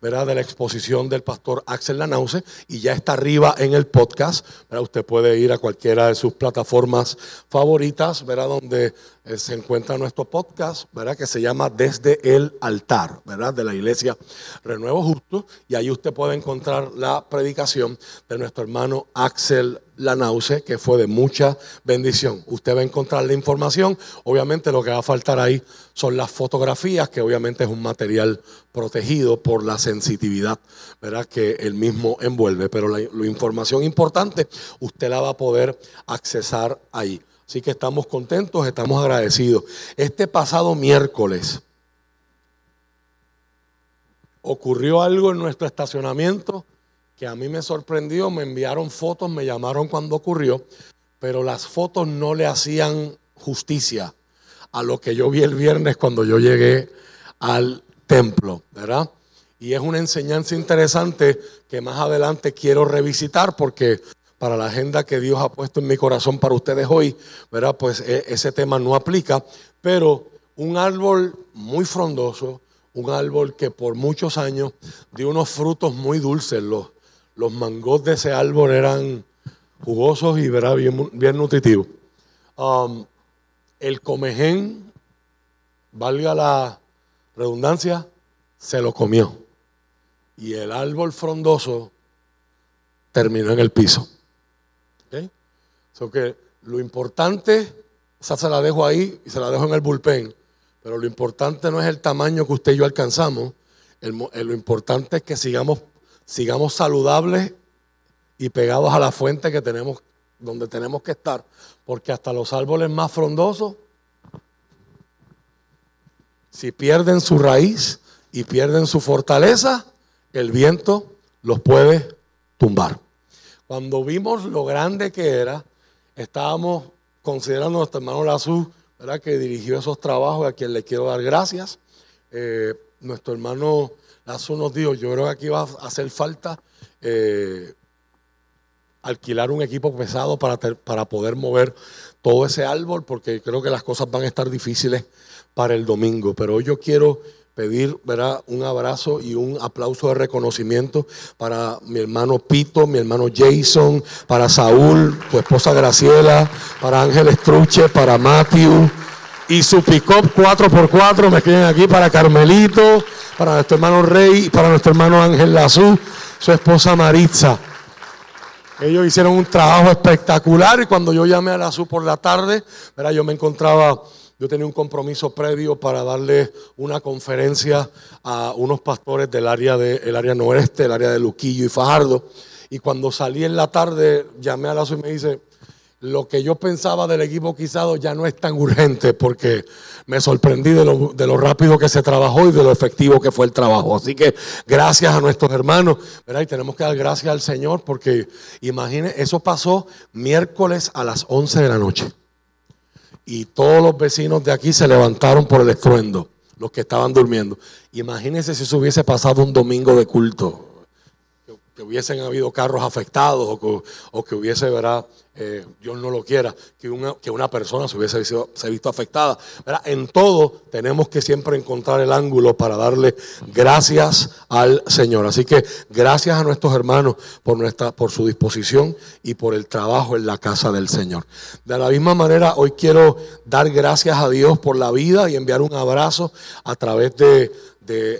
¿verdad? de la exposición del pastor Axel Lanause y ya está arriba en el podcast. ¿verdad? Usted puede ir a cualquiera de sus plataformas favoritas, ¿verdad? donde eh, se encuentra nuestro podcast, ¿verdad? que se llama Desde el altar, ¿verdad? de la iglesia Renuevo Justo. Y ahí usted puede encontrar la predicación de nuestro hermano Axel Lanause, que fue de mucha bendición. Usted va a encontrar la información. Obviamente lo que va a faltar ahí son las fotografías, que obviamente es un material protegido por la sensitividad que el mismo envuelve. Pero la, la información importante usted la va a poder accesar ahí. Así que estamos contentos, estamos agradecidos. Este pasado miércoles ocurrió algo en nuestro estacionamiento que a mí me sorprendió, me enviaron fotos, me llamaron cuando ocurrió, pero las fotos no le hacían justicia a lo que yo vi el viernes cuando yo llegué al templo, ¿verdad? Y es una enseñanza interesante que más adelante quiero revisitar porque para la agenda que Dios ha puesto en mi corazón para ustedes hoy, ¿verdad? Pues e, ese tema no aplica, pero un árbol muy frondoso, un árbol que por muchos años dio unos frutos muy dulces. Los, los mangos de ese árbol eran jugosos y ¿verdad? Bien, bien nutritivos. Um, el comején, valga la redundancia, se lo comió. Y el árbol frondoso terminó en el piso que lo importante, esa se la dejo ahí y se la dejo en el bullpen, pero lo importante no es el tamaño que usted y yo alcanzamos, lo importante es que sigamos, sigamos saludables y pegados a la fuente que tenemos, donde tenemos que estar, porque hasta los árboles más frondosos, si pierden su raíz y pierden su fortaleza, el viento los puede tumbar. Cuando vimos lo grande que era, estábamos considerando a nuestro hermano Lazú, ¿verdad? que dirigió esos trabajos, a quien le quiero dar gracias. Eh, nuestro hermano Lazú nos dijo, yo creo que aquí va a hacer falta eh, alquilar un equipo pesado para, para poder mover todo ese árbol, porque creo que las cosas van a estar difíciles para el domingo. Pero hoy yo quiero pedir ¿verdad? un abrazo y un aplauso de reconocimiento para mi hermano Pito, mi hermano Jason, para Saúl, tu esposa Graciela, para Ángel Estruche, para Matthew y su pick-up 4x4 me escriben aquí para Carmelito, para nuestro hermano Rey, para nuestro hermano Ángel Lazú, su esposa Maritza. Ellos hicieron un trabajo espectacular y cuando yo llamé a Lazú por la tarde, ¿verdad? yo me encontraba yo tenía un compromiso previo para darle una conferencia a unos pastores del área, de, área noreste, el área de Luquillo y Fajardo. Y cuando salí en la tarde, llamé a Lazo y me dice, lo que yo pensaba del equipo quizado ya no es tan urgente porque me sorprendí de lo, de lo, rápido que se trabajó y de lo efectivo que fue el trabajo. Así que gracias a nuestros hermanos, ¿verdad? Y tenemos que dar gracias al Señor porque imagine, eso pasó miércoles a las 11 de la noche y todos los vecinos de aquí se levantaron por el estruendo, los que estaban durmiendo. Imagínense si se hubiese pasado un domingo de culto, que, hubiesen habido carros afectados o que, hubiese, ¿verdad? Eh, Dios no lo quiera, que una, que una persona se hubiese visto, se visto afectada. En todo tenemos que siempre encontrar el ángulo para darle gracias al Señor. Así que gracias a nuestros hermanos por, nuestra, por su disposición y por el trabajo en la casa del Señor. De la misma manera, hoy quiero dar gracias a Dios por la vida y enviar un abrazo a través de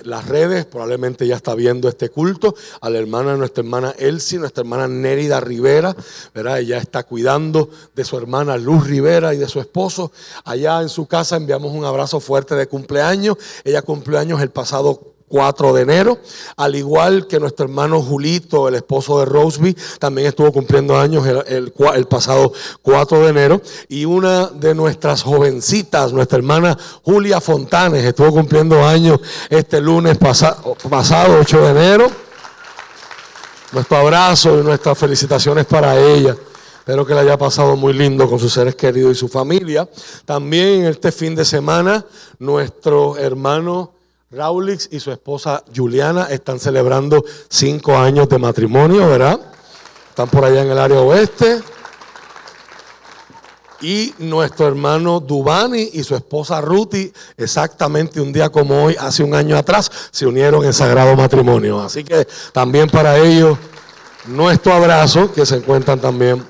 las redes, probablemente ya está viendo este culto, a la hermana, nuestra hermana Elsie, nuestra hermana Nérida Rivera, ¿verdad? Ella está cuidando de su hermana Luz Rivera y de su esposo. Allá en su casa enviamos un abrazo fuerte de cumpleaños. Ella cumplió años el pasado 4 de enero, al igual que nuestro hermano Julito, el esposo de Roseby, también estuvo cumpliendo años el, pasado 4 de enero, y una de nuestras jovencitas, nuestra hermana Julia Fontanes, estuvo cumpliendo años este lunes pasado, 8 de enero. Nuestro abrazo y nuestras felicitaciones para ella. Espero que le haya pasado muy lindo con sus seres queridos y su familia. También este fin de semana, nuestro hermano Raulix y su esposa Juliana están celebrando cinco años de matrimonio, ¿verdad? Están por allá en el área oeste. Y nuestro hermano Dubani y su esposa Ruti, exactamente un día como hoy, hace un año atrás, se unieron en sagrado matrimonio. Así que también para ellos, nuestro abrazo, que se encuentran también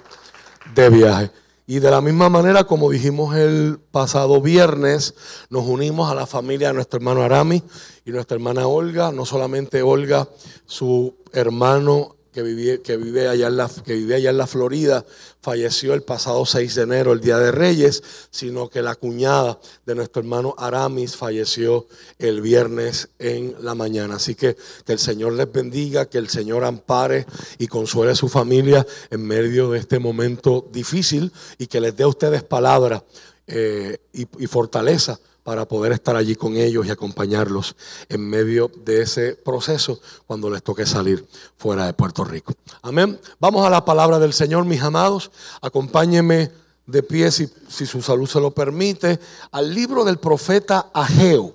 de viaje. Y de la misma manera, como dijimos el pasado viernes, nos unimos a la familia de nuestro hermano Arami y nuestra hermana Olga, no solamente Olga, su hermano que vive, que vive, allá en la, que vive allá en la Florida, falleció el pasado 6 de enero, el Día de Reyes, sino que la cuñada de nuestro hermano Aramis falleció el viernes en la mañana. Así que que el Señor les bendiga, que el Señor ampare y consuele a su familia en medio de este momento difícil y que les dé a ustedes palabra eh, y fortaleza para poder estar allí con ellos y acompañarlos en medio de ese proceso cuando les toque salir fuera de Puerto Rico. Amén. Vamos a la palabra del Señor, mis amados. Acompáñenme de pie, si, si su salud se lo permite, al libro del profeta Ageo.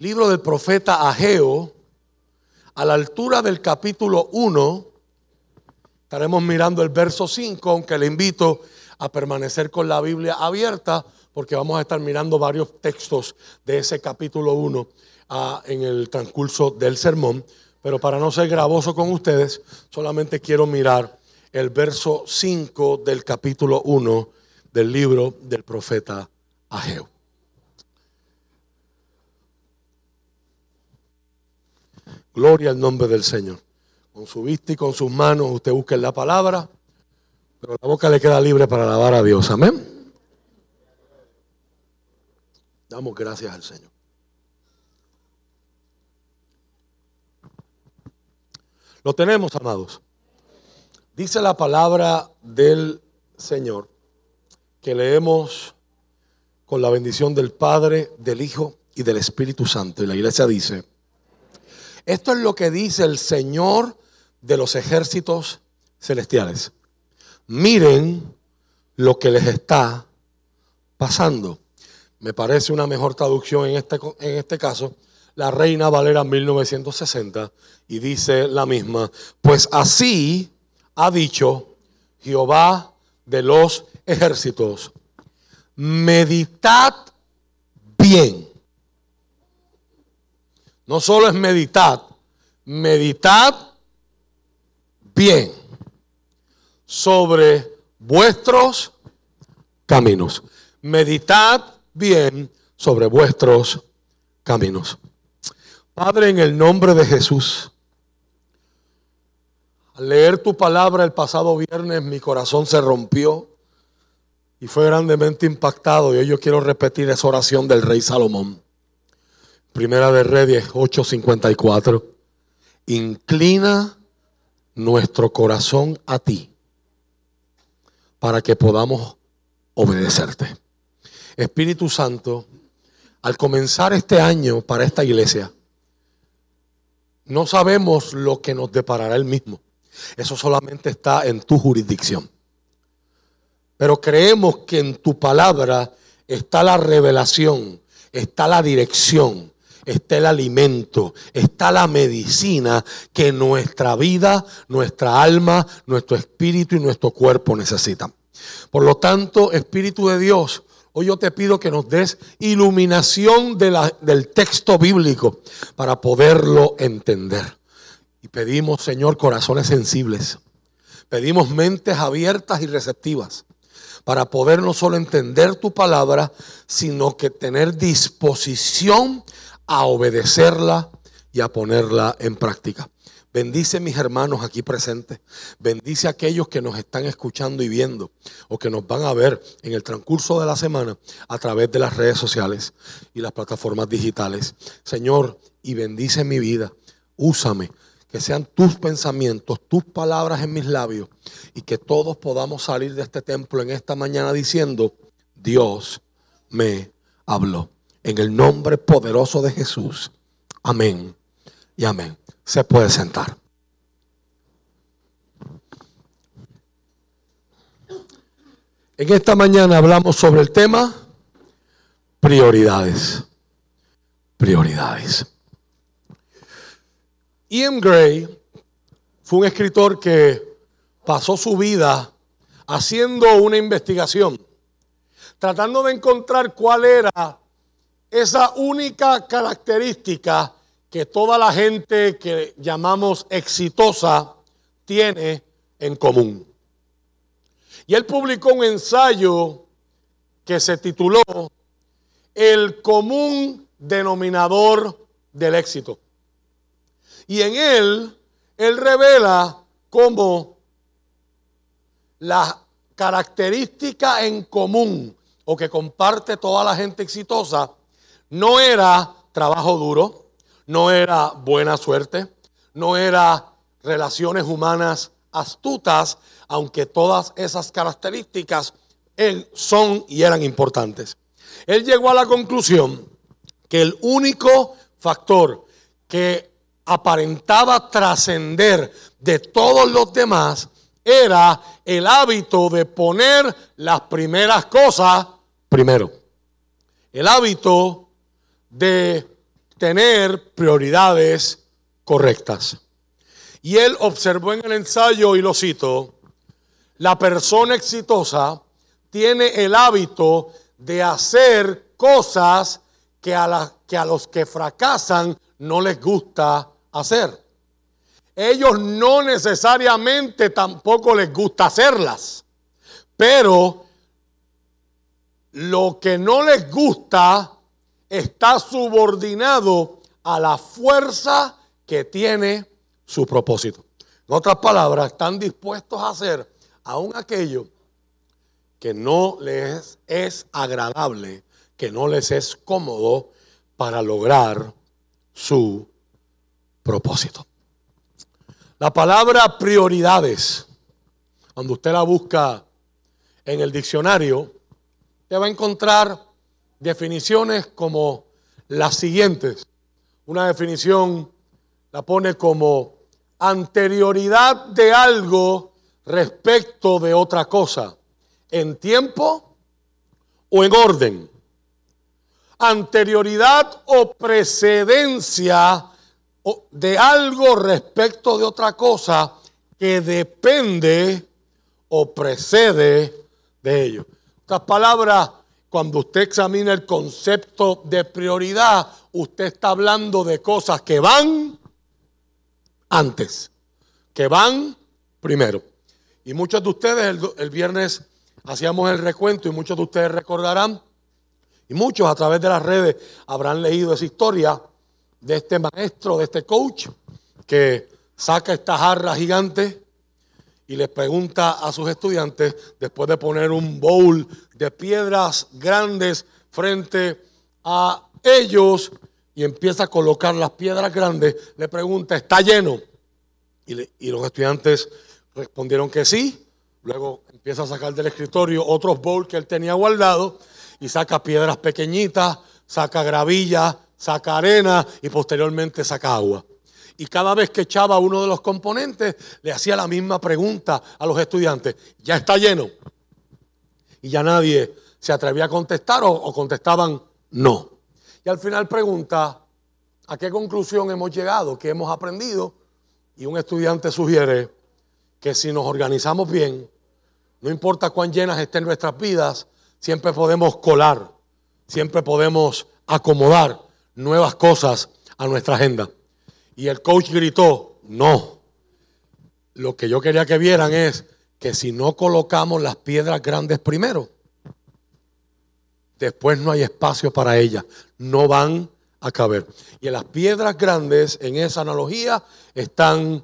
Libro del profeta Ageo, a la altura del capítulo 1, estaremos mirando el verso 5, aunque le invito a permanecer con la Biblia abierta porque vamos a estar mirando varios textos de ese capítulo 1 ah, en el transcurso del sermón. Pero para no ser gravoso con ustedes, solamente quiero mirar el verso 5 del capítulo 1 del libro del profeta Ageo. Gloria al nombre del Señor. Con su vista y con sus manos usted busque la palabra pero la boca le queda libre para alabar a Dios. Amén. Damos gracias al Señor. Lo tenemos, amados. Dice la palabra del Señor que leemos con la bendición del Padre, del Hijo y del Espíritu Santo. Y la iglesia dice, esto es lo que dice el Señor de los ejércitos celestiales miren lo que les está pasando. Me parece una mejor traducción en este, en este caso, la Reina Valera 1960, y dice la misma, pues así ha dicho Jehová de los ejércitos, meditad bien. No solo es meditad, meditad bien sobre vuestros caminos. Meditad bien sobre vuestros caminos. Padre, en el nombre de Jesús, al leer tu palabra el pasado viernes, mi corazón se rompió y fue grandemente impactado. Y hoy yo quiero repetir esa oración del rey Salomón. Primera de Reyes 8:54. Inclina nuestro corazón a ti para que podamos obedecerte. Espíritu Santo, al comenzar este año para esta iglesia, no sabemos lo que nos deparará el mismo. Eso solamente está en tu jurisdicción. Pero creemos que en tu palabra está la revelación, está la dirección, está el alimento, está la medicina que nuestra vida, nuestra alma, nuestro espíritu y nuestro cuerpo necesitan. Por lo tanto, Espíritu de Dios, hoy yo te pido que nos des iluminación del texto bíblico para poderlo entender. Y pedimos, Señor, corazones sensibles. Pedimos mentes abiertas y receptivas para poder no solo entender tu palabra, sino que tener disposición a obedecerla y a ponerla en práctica. Bendice mis hermanos aquí presentes. Bendice a aquellos que nos están escuchando y viendo o que nos van a ver en el transcurso de la semana a través de las redes sociales y las plataformas digitales. Señor, y bendice mi vida. Úsame. Que sean tus pensamientos, tus palabras en mis labios y que todos podamos salir de este templo en esta mañana diciendo, Dios me habló. En el nombre poderoso de Jesús. Amén y amén. Se puede sentar. En esta mañana hablamos sobre el tema prioridades. Prioridades. Ian Gray fue un escritor que pasó su vida haciendo una investigación, tratando de encontrar cuál era esa única característica que toda la gente que llamamos exitosa tiene en común. Y él publicó un ensayo que se tituló El común denominador del éxito. Y en él, él revela cómo la característica en común o que comparte toda la gente exitosa no era trabajo duro, no era buena suerte, no era relaciones humanas astutas, aunque todas esas características son y eran importantes. Él llegó a la conclusión que el único factor que aparentaba trascender de todos los demás era el hábito de poner las primeras cosas primero. El hábito de tener prioridades correctas. Y él observó en el ensayo, y lo cito, la persona exitosa tiene el hábito de hacer cosas que a, que a los que fracasan no les gusta hacer. Ellos no necesariamente tampoco les gusta hacerlas, pero lo que no les gusta está subordinado a la fuerza que tiene su propósito. En otras palabras, están dispuestos a hacer aún aquello que no les es agradable, que no les es cómodo para lograr su propósito. La palabra prioridades, cuando usted la busca en el diccionario, te va a encontrar definiciones como las siguientes. Una definición la pone como anterioridad de algo respecto de otra cosa, en tiempo o en orden. Anterioridad o precedencia de algo respecto de otra cosa que depende o precede de ello. Estas palabras, cuando usted examina el concepto de prioridad, usted está hablando de cosas que van antes, que van primero. Y muchos de ustedes el, viernes hacíamos el recuento y muchos de ustedes recordarán, y muchos a través de las redes habrán leído esa historia de este maestro, de este coach, que saca esta jarra gigante y les pregunta a sus estudiantes, después de poner un bowl de piedras grandes frente a ellos, y empieza a colocar las piedras grandes, le pregunta, ¿está lleno? Y, los estudiantes respondieron que sí. Luego empieza a sacar del escritorio otros bowls que él tenía guardado y saca piedras pequeñitas, saca gravilla, saca arena y posteriormente saca agua. Y cada vez que echaba uno de los componentes, le hacía la misma pregunta a los estudiantes, ¿ya está lleno? Y ya nadie se atrevía a contestar o contestaban no. Y al final pregunta, ¿a qué conclusión hemos llegado? ¿Qué hemos aprendido? Y un estudiante sugiere que si nos organizamos bien, no importa cuán llenas estén nuestras vidas, siempre podemos colar, siempre podemos acomodar nuevas cosas a nuestra agenda. Y el coach gritó, no, lo que yo quería que vieran es que si no colocamos las piedras grandes primero, después no hay espacio para ellas, no van a caber. Y las piedras grandes, en esa analogía, están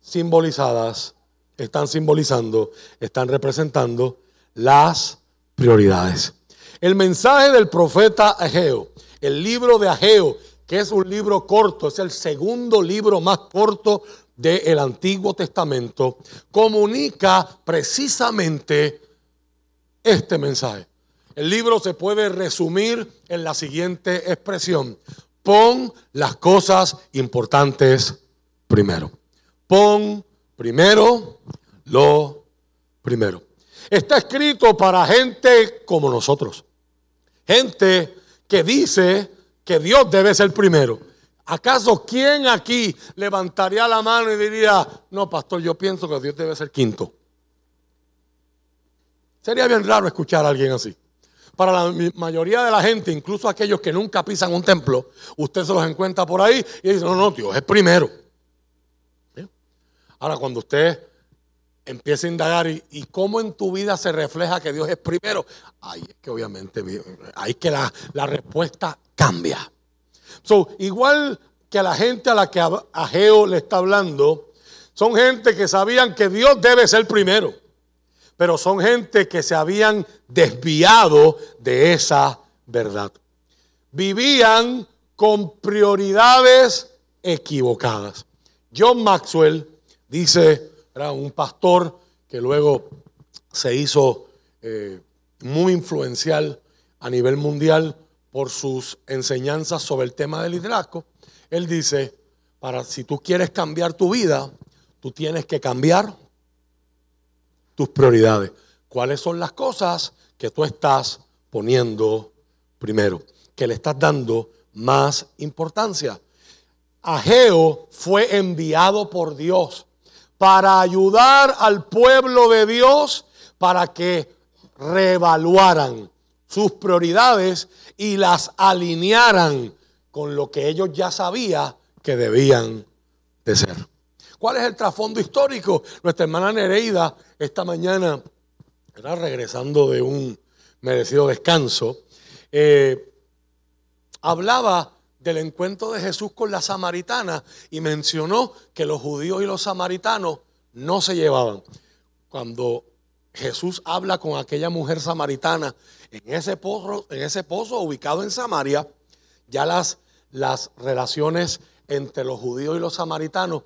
simbolizadas, están simbolizando, están representando las prioridades. El mensaje del profeta Ageo el libro de Ageo, que es un libro corto, es el segundo libro más corto del Antiguo Testamento, comunica precisamente este mensaje. El libro se puede resumir en la siguiente expresión. Pon las cosas importantes primero. Pon primero lo primero. Está escrito para gente como nosotros. Gente que dice que Dios debe ser primero. ¿Acaso quién aquí levantaría la mano y diría, no, pastor, yo pienso que Dios debe ser quinto? Sería bien raro escuchar a alguien así. Para la mayoría de la gente, incluso aquellos que nunca pisan un templo, usted se los encuentra por ahí y dice, no, no, Dios es primero. Ahora, cuando usted empieza a indagar y, cómo en tu vida se refleja que Dios es primero, ahí es que obviamente, ahí que la, la respuesta cambia. So, igual que a la gente a la que Ageo le está hablando, son gente que sabían que Dios debe ser primero, pero son gente que se habían desviado de esa verdad. Vivían con prioridades equivocadas. John Maxwell dice, era un pastor que luego se hizo eh, muy influencial a nivel mundial por sus enseñanzas sobre el tema del liderazgo. Él dice, para si tú quieres cambiar tu vida, tú tienes que cambiar tus prioridades. ¿Cuáles son las cosas que tú estás poniendo primero? Que le estás dando más importancia. Ageo fue enviado por Dios para ayudar al pueblo de Dios para que reevaluaran sus prioridades y las alinearan con lo que ellos ya sabían que debían de ser. ¿Cuál es el trasfondo histórico? Nuestra hermana Nereida esta mañana, era regresando de un merecido descanso, eh, hablaba del encuentro de Jesús con la samaritana y mencionó que los judíos y los samaritanos no se llevaban. Cuando Jesús habla con aquella mujer samaritana en ese pozo, en ese pozo ubicado en Samaria, ya las, las relaciones entre los judíos y los samaritanos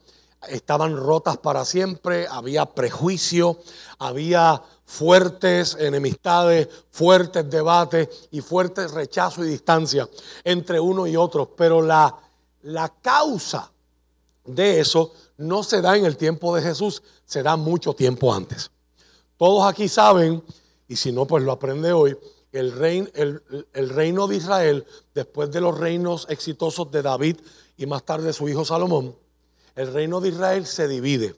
estaban rotas para siempre, había prejuicio, había fuertes enemistades, fuertes debates y fuertes rechazo y distancia entre uno y otro. Pero la, la causa de eso no se da en el tiempo de Jesús, se da mucho tiempo antes. Todos aquí saben, y si no, pues lo aprende hoy, el, el, el reino de Israel, después de los reinos exitosos de David y más tarde su hijo Salomón, el reino de Israel se divide.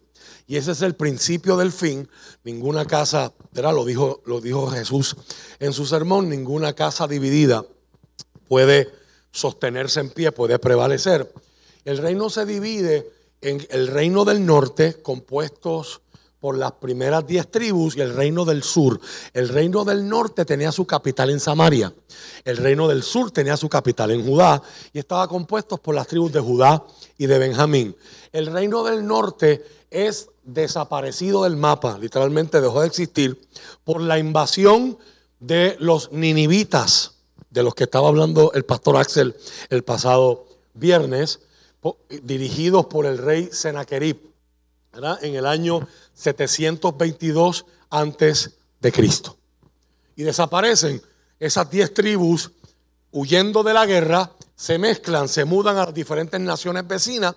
Y ese es el principio del fin. Ninguna casa. Lo dijo, lo dijo Jesús en su sermón, ninguna casa dividida puede sostenerse en pie, puede prevalecer. El reino se divide en el reino del norte, compuestos por las primeras diez tribus y el reino del sur. El reino del norte tenía su capital en Samaria. El reino del sur tenía su capital en Judá y estaba compuesto por las tribus de Judá y de Benjamín. El reino del norte es desaparecido del mapa, literalmente dejó de existir por la invasión de los ninivitas, de los que estaba hablando el pastor Axel el pasado viernes, dirigidos por el rey En el año 722 antes de Cristo. Y desaparecen esas diez tribus huyendo de la guerra, se mezclan, se mudan a diferentes naciones vecinas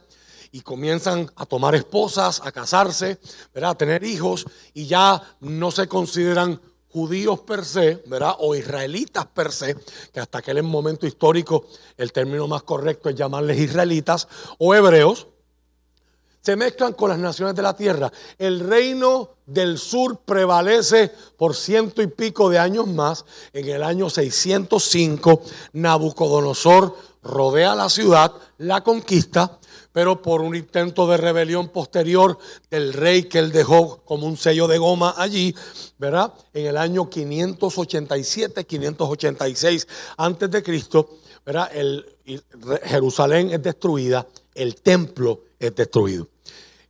y comienzan a tomar esposas, a casarse, a tener hijos y ya no se consideran judíos per se, ¿verdad? O israelitas per se, que hasta aquel momento histórico el término más correcto es llamarles israelitas o hebreos, se mezclan con las naciones de la tierra. El reino del sur prevalece por ciento y pico de años más. En el año 605, Nabucodonosor rodea la ciudad, la conquista, pero por un intento de rebelión posterior del rey que él dejó como un sello de goma allí, ¿verdad? En el año 587, 586 antes de Cristo, ¿verdad? Jerusalén es destruida, el templo es destruido.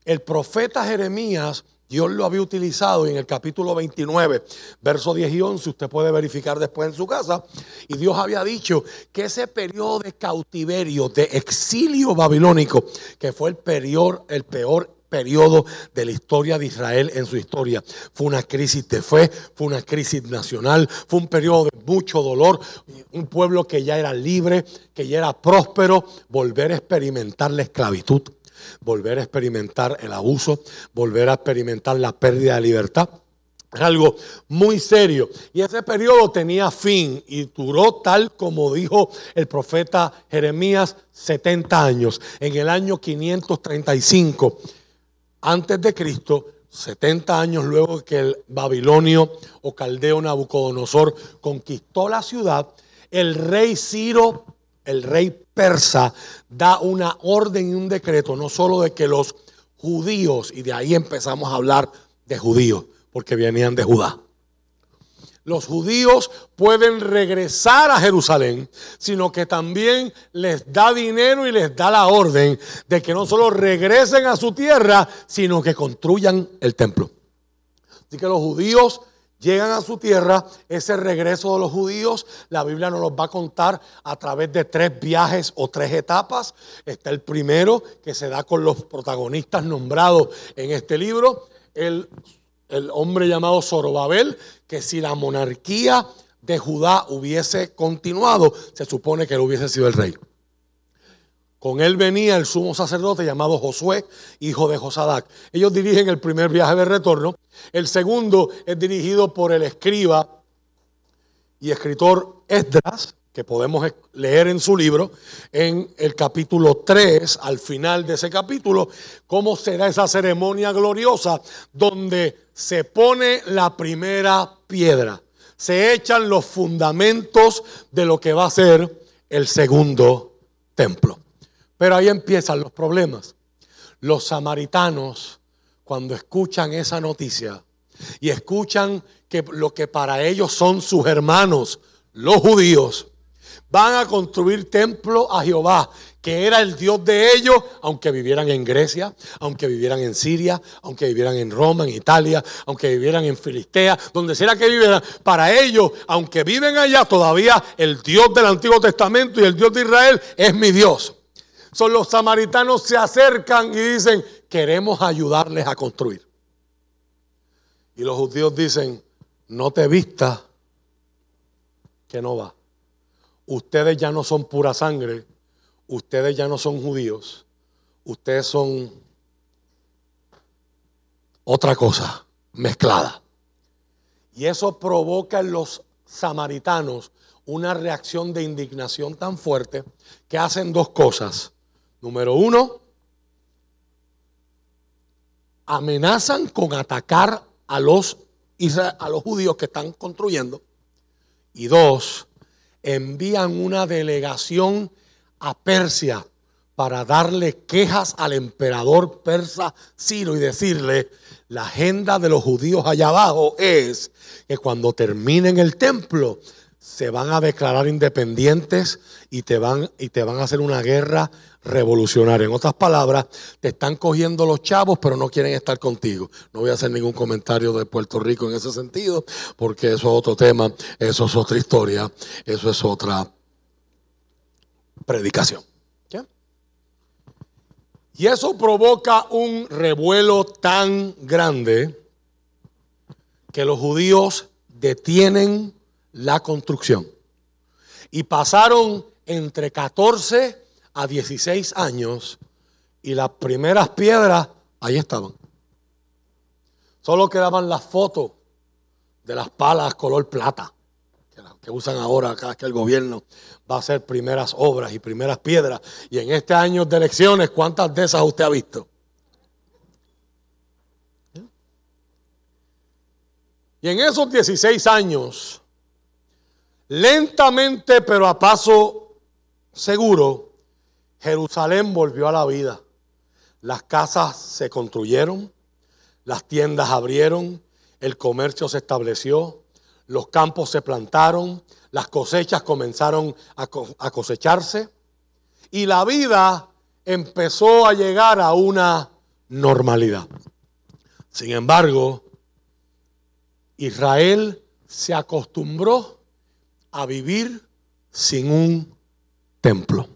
El profeta Jeremías, Dios lo había utilizado en el capítulo 29, verso 10 y 11, usted puede verificar después en su casa, y Dios había dicho que ese periodo de cautiverio, de exilio babilónico, que fue el, peor, el peor periodo de la historia de Israel en su historia. Fue una crisis de fe, fue una crisis nacional, fue un periodo de mucho dolor, un pueblo que ya era libre, que ya era próspero, volver a experimentar la esclavitud, volver a experimentar el abuso, volver a experimentar la pérdida de libertad. Es algo muy serio. Y ese periodo tenía fin y duró tal como dijo el profeta Jeremías 70 años. En el año 535 antes de Cristo, 70 años luego que el babilonio o caldeo Nabucodonosor conquistó la ciudad, el rey Ciro, el rey persa, da una orden y un decreto, no solo de que los judíos, y de ahí empezamos a hablar de judíos, porque venían de Judá. Los judíos pueden regresar a Jerusalén, sino que también les da dinero y les da la orden de que no solo regresen a su tierra, sino que construyan el templo. Así que los judíos llegan a su tierra, ese regreso de los judíos, la Biblia nos los va a contar a través de tres viajes o tres etapas. Está el primero que se da con los protagonistas nombrados en este libro, el, el hombre llamado Zorobabel, que si la monarquía de Judá hubiese continuado, se supone que él hubiese sido el rey. Con él venía el sumo sacerdote llamado Josué, hijo de Josadac. Ellos dirigen el primer viaje de retorno. El segundo es dirigido por el escriba y escritor Esdras, que podemos leer en su libro, en el capítulo 3, al final de ese capítulo, cómo será esa ceremonia gloriosa donde se pone la primera piedra. Se echan los fundamentos de lo que va a ser el segundo templo. Pero ahí empiezan los problemas. Los samaritanos, cuando escuchan esa noticia y escuchan que lo que para ellos son sus hermanos, los judíos, van a construir templo a Jehová, que era el Dios de ellos, aunque vivieran en Grecia, aunque vivieran en Siria, aunque vivieran en Roma, en Italia, aunque vivieran en Filistea, donde sea que vivieran. Para ellos, aunque viven allá, todavía el Dios del Antiguo Testamento y el Dios de Israel es mi Dios. Son los samaritanos se acercan y dicen, queremos ayudarles a construir. Y los judíos dicen, no te vistas que no va. Ustedes ya no son pura sangre, ustedes ya no son judíos, ustedes son otra cosa mezclada. Y eso provoca en los samaritanos una reacción de indignación tan fuerte que hacen dos cosas. Número uno, amenazan con atacar a los, a los judíos que están construyendo. Y dos, envían una delegación a Persia para darle quejas al emperador persa Ciro y decirle, la agenda de los judíos allá abajo es que cuando terminen el templo se van a declarar independientes y te van, y te van a hacer una guerra revolucionaria. En otras palabras, te están cogiendo los chavos, pero no quieren estar contigo. No voy a hacer ningún comentario de Puerto Rico en ese sentido, porque eso es otro tema, eso es otra historia, eso es otra predicación. Y eso provoca un revuelo tan grande que los judíos detienen la construcción. Y pasaron entre 14 a 16 años y las primeras piedras ahí estaban. Solo quedaban las fotos de las palas color plata que usan ahora cada que el gobierno va a hacer primeras obras y primeras piedras. Y en este año de elecciones, ¿cuántas de esas usted ha visto? Y en esos 16 años, lentamente pero a paso seguro, Jerusalén volvió a la vida. Las casas se construyeron, las tiendas abrieron, el comercio se estableció, los campos se plantaron, las cosechas comenzaron a, cosecharse y la vida empezó a llegar a una normalidad. Sin embargo, Israel se acostumbró a vivir sin un templo.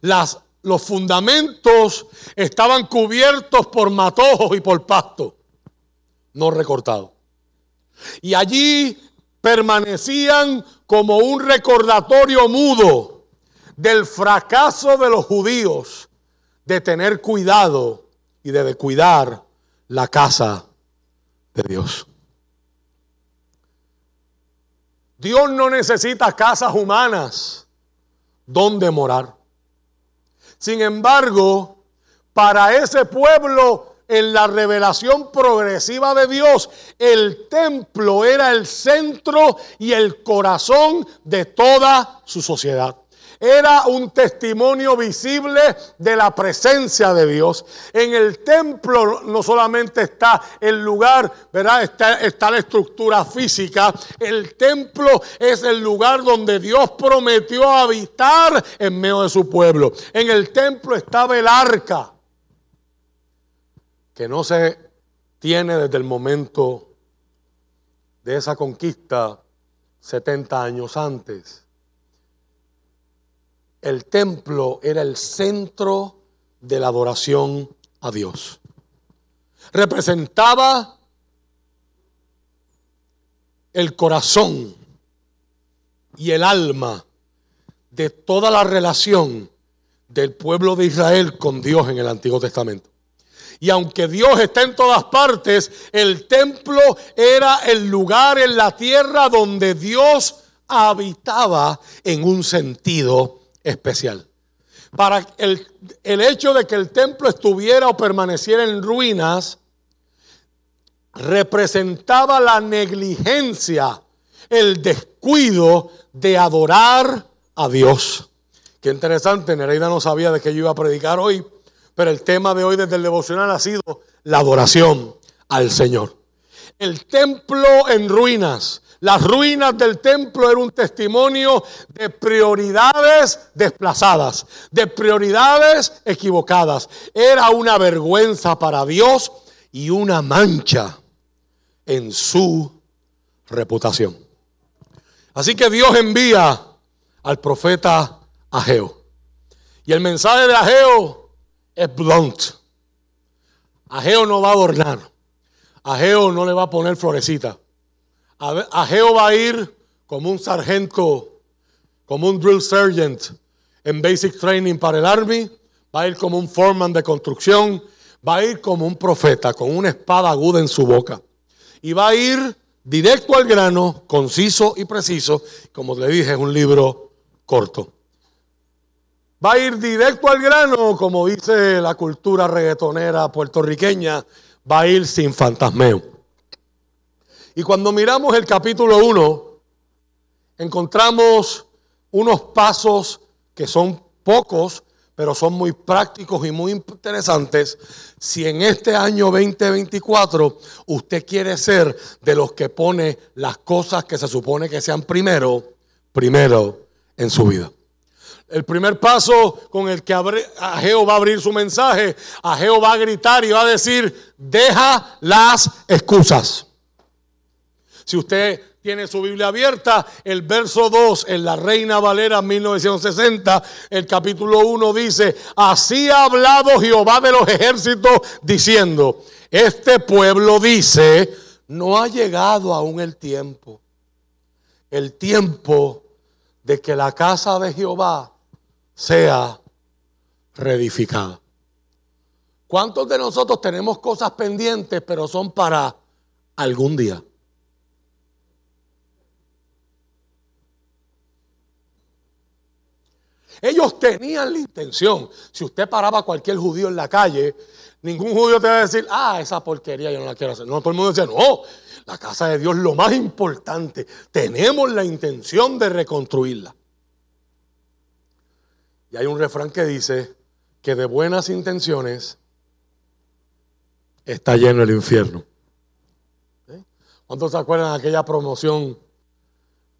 Las, los fundamentos estaban cubiertos por matojos y por pasto, no recortados. Y allí permanecían como un recordatorio mudo del fracaso de los judíos de tener cuidado y de cuidar la casa de Dios. Dios no necesita casas humanas donde morar. Sin embargo, para ese pueblo en la revelación progresiva de Dios, el templo era el centro y el corazón de toda su sociedad. Era un testimonio visible de la presencia de Dios. En el templo no solamente está el lugar, ¿verdad? Está, está la estructura física. El templo es el lugar donde Dios prometió habitar en medio de su pueblo. En el templo estaba el arca que no se tiene desde el momento de esa conquista 70 años antes. El templo era el centro de la adoración a Dios. Representaba el corazón y el alma de toda la relación del pueblo de Israel con Dios en el Antiguo Testamento. Y aunque Dios está en todas partes, el templo era el lugar en la tierra donde Dios habitaba en un sentido especial. Para el, el hecho de que el templo estuviera o permaneciera en ruinas, representaba la negligencia, el descuido de adorar a Dios. Qué interesante, Nereida no sabía de qué yo iba a predicar hoy, pero el tema de hoy desde el devocional ha sido la adoración al Señor. El templo en ruinas. Las ruinas del templo eran un testimonio de prioridades desplazadas, de prioridades equivocadas. Era una vergüenza para Dios y una mancha en su reputación. Así que Dios envía al profeta Ageo. Y el mensaje de Ageo es blunt. Ageo no va a adornar. Ageo no le va a poner florecita. A ir como un sargento, como un drill sergeant en basic training para el army. Va a ir como un foreman de construcción. Va a ir como un profeta con una espada aguda en su boca. Y va a ir directo al grano, conciso y preciso. Como le dije, es un libro corto. Va a ir directo al grano, como dice la cultura reggaetonera puertorriqueña, va a ir sin fantasmeo. Y cuando miramos el capítulo 1, encontramos unos pasos que son pocos, pero son muy prácticos y muy interesantes. Si en este año 2024 usted quiere ser de los que pone las cosas que se supone que sean primero, primero en su vida. El primer paso con el que Ageo va a abrir su mensaje, Ageo va a gritar y va a decir, deja las excusas. Si usted tiene su Biblia abierta, el verso 2 en la Reina Valera 1960, el capítulo 1 dice, así ha hablado Jehová de los ejércitos diciendo, este pueblo dice, no ha llegado aún el tiempo, el tiempo de que la casa de Jehová sea reedificada. ¿Cuántos de nosotros tenemos cosas pendientes, pero son para algún día? Ellos tenían la intención. Si usted paraba a cualquier judío en la calle, ningún judío te va a decir, ah, esa porquería yo no la quiero hacer. No, todo el mundo decía, no, la casa de Dios es lo más importante. Tenemos la intención de reconstruirla. Y hay un refrán que dice que de buenas intenciones está lleno el infierno. ¿Eh? ¿Cuántos se acuerdan de aquella promoción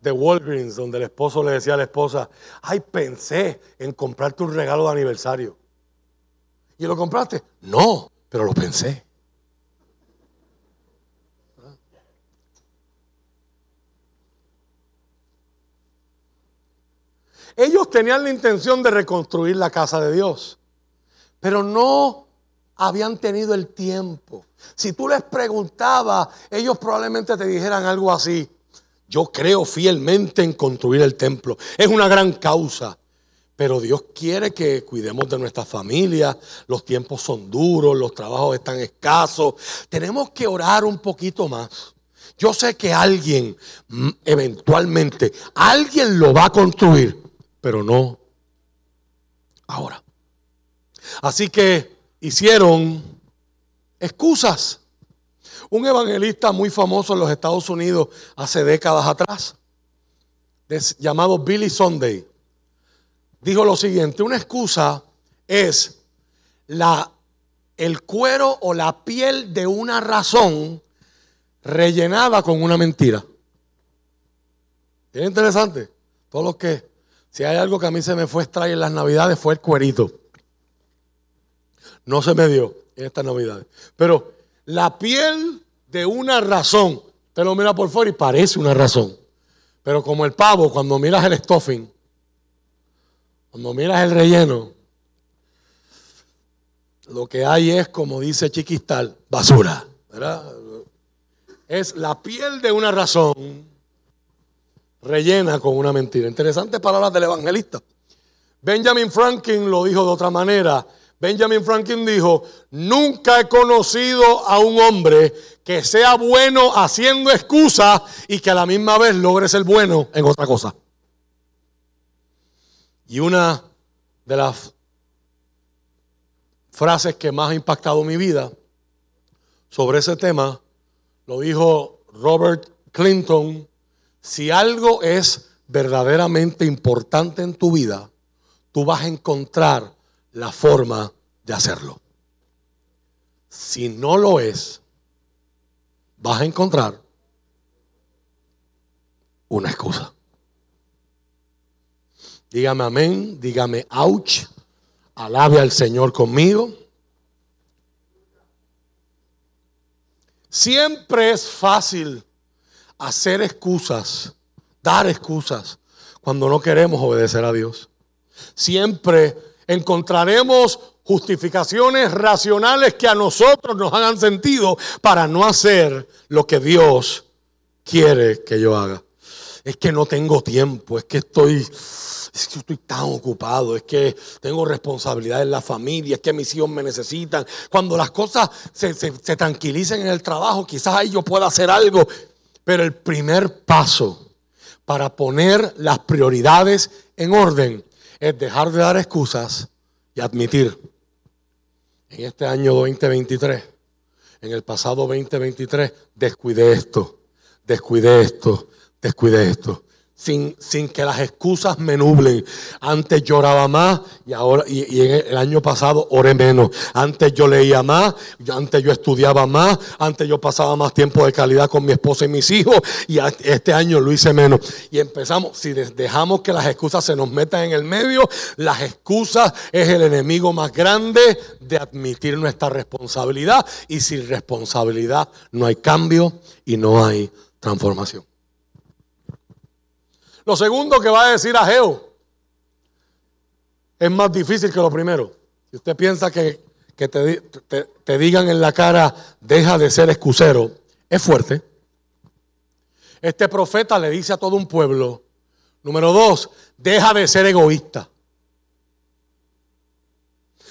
de Walgreens donde el esposo le decía a la esposa, ay, pensé en comprarte un regalo de aniversario? ¿Y lo compraste? No, pero lo pensé. Ellos tenían la intención de reconstruir la casa de Dios, pero no habían tenido el tiempo. Si tú les preguntabas, ellos probablemente te dijeran algo así. Yo creo fielmente en construir el templo. Es una gran causa. Pero Dios quiere que cuidemos de nuestra familia. Los tiempos son duros, los trabajos están escasos. Tenemos que orar un poquito más. Yo sé que alguien, mm, eventualmente, alguien lo va a construir pero no ahora. Así que hicieron excusas. Un evangelista muy famoso en los Estados Unidos hace décadas atrás, llamado Billy Sunday, dijo lo siguiente, una excusa es la, el cuero o la piel de una razón rellenada con una mentira. Es interesante. Todos los que, si hay algo que a mí se me fue extraer en las navidades fue el cuerito. No se me dio en estas navidades. Pero la piel de una razón, te lo mira por fuera y parece una razón. Pero como el pavo, cuando miras el stuffing, cuando miras el relleno, lo que hay es, como dice Chiquistal, basura. Es la piel de una razón rellena con una mentira. Interesantes palabras del evangelista. Benjamin Franklin lo dijo de otra manera. Benjamin Franklin dijo, nunca he conocido a un hombre que sea bueno haciendo excusas y que a la misma vez logre ser bueno en otra cosa. Y una de las frases que más ha impactado mi vida sobre ese tema lo dijo Robert Clinton. Si algo es verdaderamente importante en tu vida, tú vas a encontrar la forma de hacerlo. Si no lo es, vas a encontrar una excusa. Dígame amén, dígame ouch, alabe al Señor conmigo. Siempre es fácil hacer excusas, dar excusas, cuando no queremos obedecer a Dios. Siempre encontraremos justificaciones racionales que a nosotros nos hagan sentido para no hacer lo que Dios quiere que yo haga. Es que no tengo tiempo, es que estoy es que estoy tan ocupado, es que tengo responsabilidad en la familia, es que mis hijos me necesitan. Cuando las cosas se, se tranquilicen en el trabajo, quizás ahí yo pueda hacer algo. Pero el primer paso para poner las prioridades en orden es dejar de dar excusas y admitir. En este año 2023, en el pasado 2023, descuidé esto, descuidé esto, descuidé esto sin, sin, que las excusas me nublen. Antes lloraba más y ahora y, el año pasado oré menos. Antes yo leía más, antes yo estudiaba más, antes yo pasaba más tiempo de calidad con mi esposa y mis hijos y este año lo hice menos. Y empezamos, si dejamos que las excusas se nos metan en el medio, las excusas es el enemigo más grande de admitir nuestra responsabilidad y sin responsabilidad no hay cambio y no hay transformación. Lo segundo que va a decir Ageo es más difícil que lo primero. Si usted piensa que, te, te digan en la cara, deja de ser excusero, es fuerte. Este profeta le dice a todo un pueblo, número dos, deja de ser egoísta.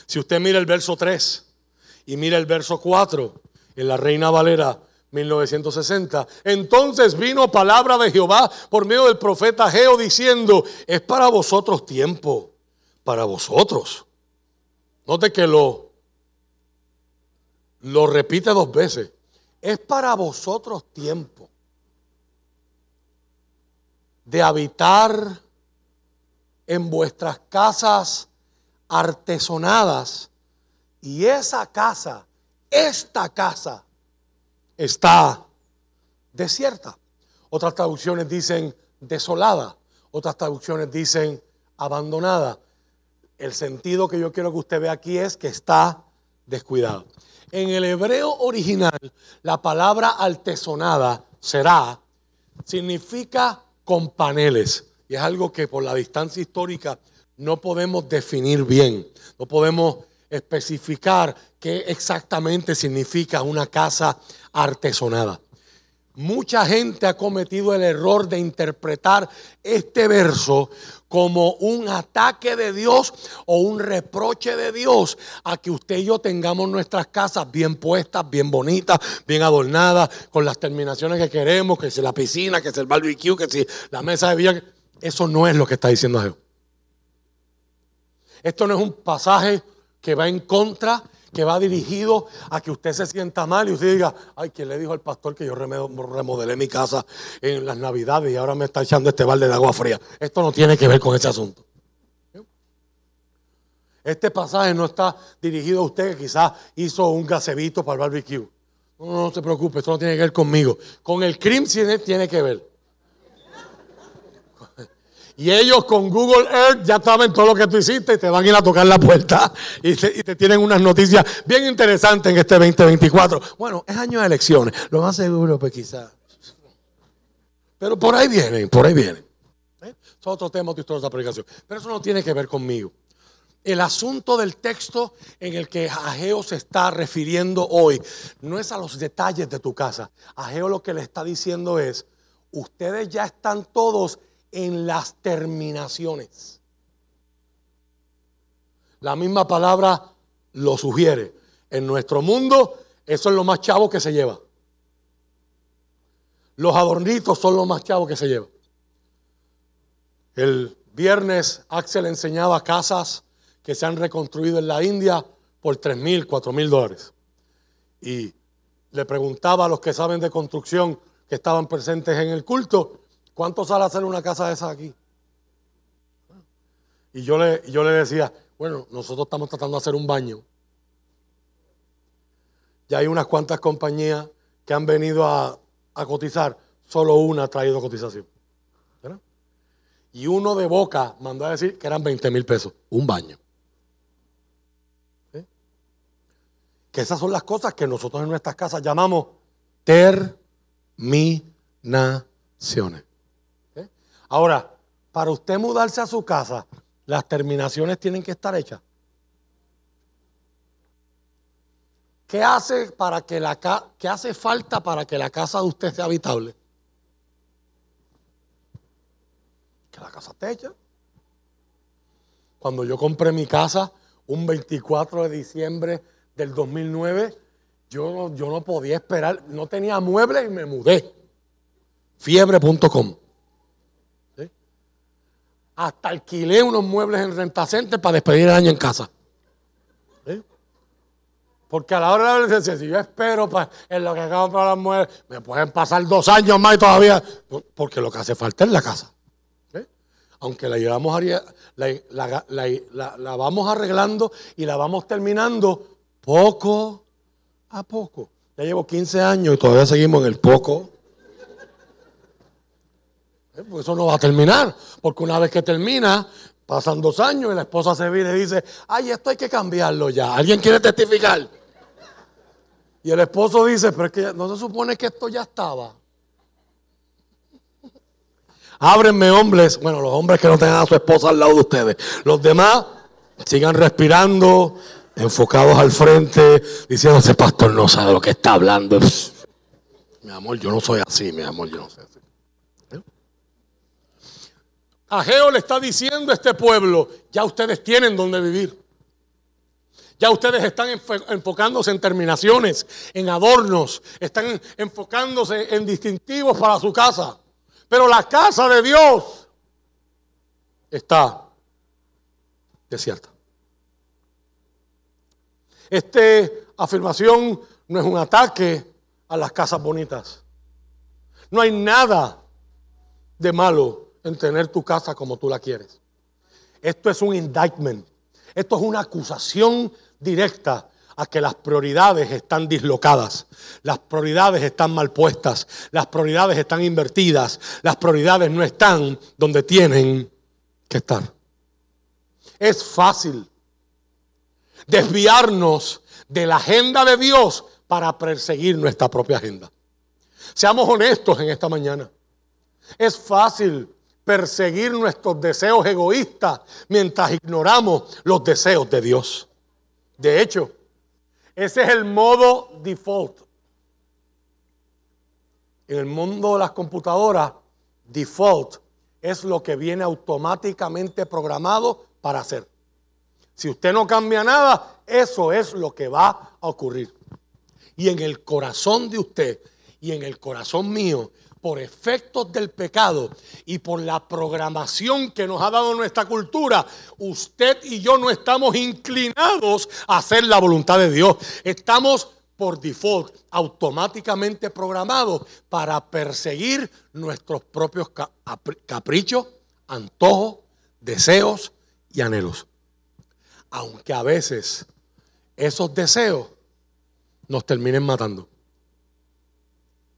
Si usted mira el verso 3 y mira el verso 4 en la Reina Valera, 1960. Entonces vino palabra de Jehová por medio del profeta Geo diciendo, es para vosotros tiempo, para vosotros. Note que lo, lo repite dos veces. Es para vosotros tiempo de habitar en vuestras casas artesonadas. Y esa casa, esta casa, está desierta. Otras traducciones dicen desolada. Otras traducciones dicen abandonada. El sentido que yo quiero que usted vea aquí es que está descuidado. En el hebreo original, la palabra artesonada será, significa con paneles. Y es algo que por la distancia histórica no podemos definir bien. No podemos especificar qué exactamente significa una casa artesonada. Mucha gente ha cometido el error de interpretar este verso como un ataque de Dios o un reproche de Dios a que usted y yo tengamos nuestras casas bien puestas, bien bonitas, bien adornadas, con las terminaciones que queremos, que sea la piscina, que sea el barbecue, que sea la mesa de villa. Eso no es lo que está diciendo Dios. Esto no es un pasaje que va en contra que va dirigido a que usted se sienta mal y usted diga, ay, ¿quién le dijo al pastor que yo remodelé mi casa en las navidades y ahora me está echando este balde de agua fría? Esto no tiene que ver con ese asunto. Este pasaje no está dirigido a usted que quizás hizo un gasebito para el barbecue. No, no se preocupe, esto no tiene que ver conmigo. Con el crimen tiene que ver. Y ellos con Google Earth ya saben todo lo que tú hiciste y te van a ir a tocar la puerta y te, tienen unas noticias bien interesantes en este 2024. Bueno, es año de elecciones, lo más seguro pues quizás. Pero por ahí vienen, por ahí vienen. ¿Eh? Es otro tema de toda esta predicación. Pero eso no tiene que ver conmigo. El asunto del texto en el que Ageo se está refiriendo hoy no es a los detalles de tu casa. Ageo lo que le está diciendo es, ustedes ya están todos en las terminaciones. La misma palabra lo sugiere. En nuestro mundo, eso es lo más chavo que se lleva. Los adornitos son lo más chavos que se lleva. El viernes Axel enseñaba casas que se han reconstruido en la India por 3 mil, 4 mil dólares. Y le preguntaba a los que saben de construcción que estaban presentes en el culto, ¿Cuánto sale hacer una casa de esa aquí? Y yo le, yo le decía, bueno, nosotros estamos tratando de hacer un baño. Ya hay unas cuantas compañías que han venido a, cotizar, solo una ha traído cotización. Y uno de boca mandó a decir que eran 20 mil pesos, un baño. Que esas son las cosas que nosotros en nuestras casas llamamos terminaciones. Ahora, para usted mudarse a su casa, las terminaciones tienen que estar hechas. ¿Qué hace, para que la, qué hace falta para que la casa de usted sea habitable? Que la casa esté hecha. Cuando yo compré mi casa, un 24 de diciembre del 2009, yo, yo no podía esperar, no tenía muebles y me mudé. Fiebre.com hasta alquilé unos muebles en Rentacente para despedir el año en casa. Porque a la hora de la licencia, si yo espero para, en lo que para las muebles, me pueden pasar dos años más y todavía, porque lo que hace falta es la casa. Aunque la llevamos la, la vamos arreglando y la vamos terminando poco a poco. Ya llevo 15 años y todavía seguimos en el poco ¿Eh? Pues eso no va a terminar, porque una vez que termina, pasan dos años y la esposa se viene y dice, ay, esto hay que cambiarlo ya. ¿Alguien quiere testificar? Y el esposo dice, pero es que no se supone que esto ya estaba. Ábrenme hombres, bueno, los hombres que no tengan a su esposa al lado de ustedes. Los demás sigan respirando, enfocados al frente, diciendo, ese pastor no sabe lo que está hablando. Mi amor, yo no soy así, mi amor, yo no soy así. Ageo le está diciendo a este pueblo, ya ustedes tienen donde vivir. Ya ustedes están enfocándose en terminaciones, en adornos, están enfocándose en distintivos para su casa. Pero la casa de Dios está desierta. Esta afirmación no es un ataque a las casas bonitas. No hay nada de malo en tener tu casa como tú la quieres. Esto es un indictment. Esto es una acusación directa a que las prioridades están dislocadas, las prioridades están mal puestas, las prioridades están invertidas, las prioridades no están donde tienen que estar. Es fácil desviarnos de la agenda de Dios para perseguir nuestra propia agenda. Seamos honestos en esta mañana. Es fácil perseguir nuestros deseos egoístas mientras ignoramos los deseos de Dios. De hecho, ese es el modo default. En el mundo de las computadoras, default es lo que viene automáticamente programado para hacer. Si usted no cambia nada, eso es lo que va a ocurrir. Y en el corazón de usted y en el corazón mío por efectos del pecado y por la programación que nos ha dado nuestra cultura, usted y yo no estamos inclinados a hacer la voluntad de Dios. Estamos por default automáticamente programados para perseguir nuestros propios caprichos, antojos, deseos y anhelos. Aunque a veces esos deseos nos terminen matando.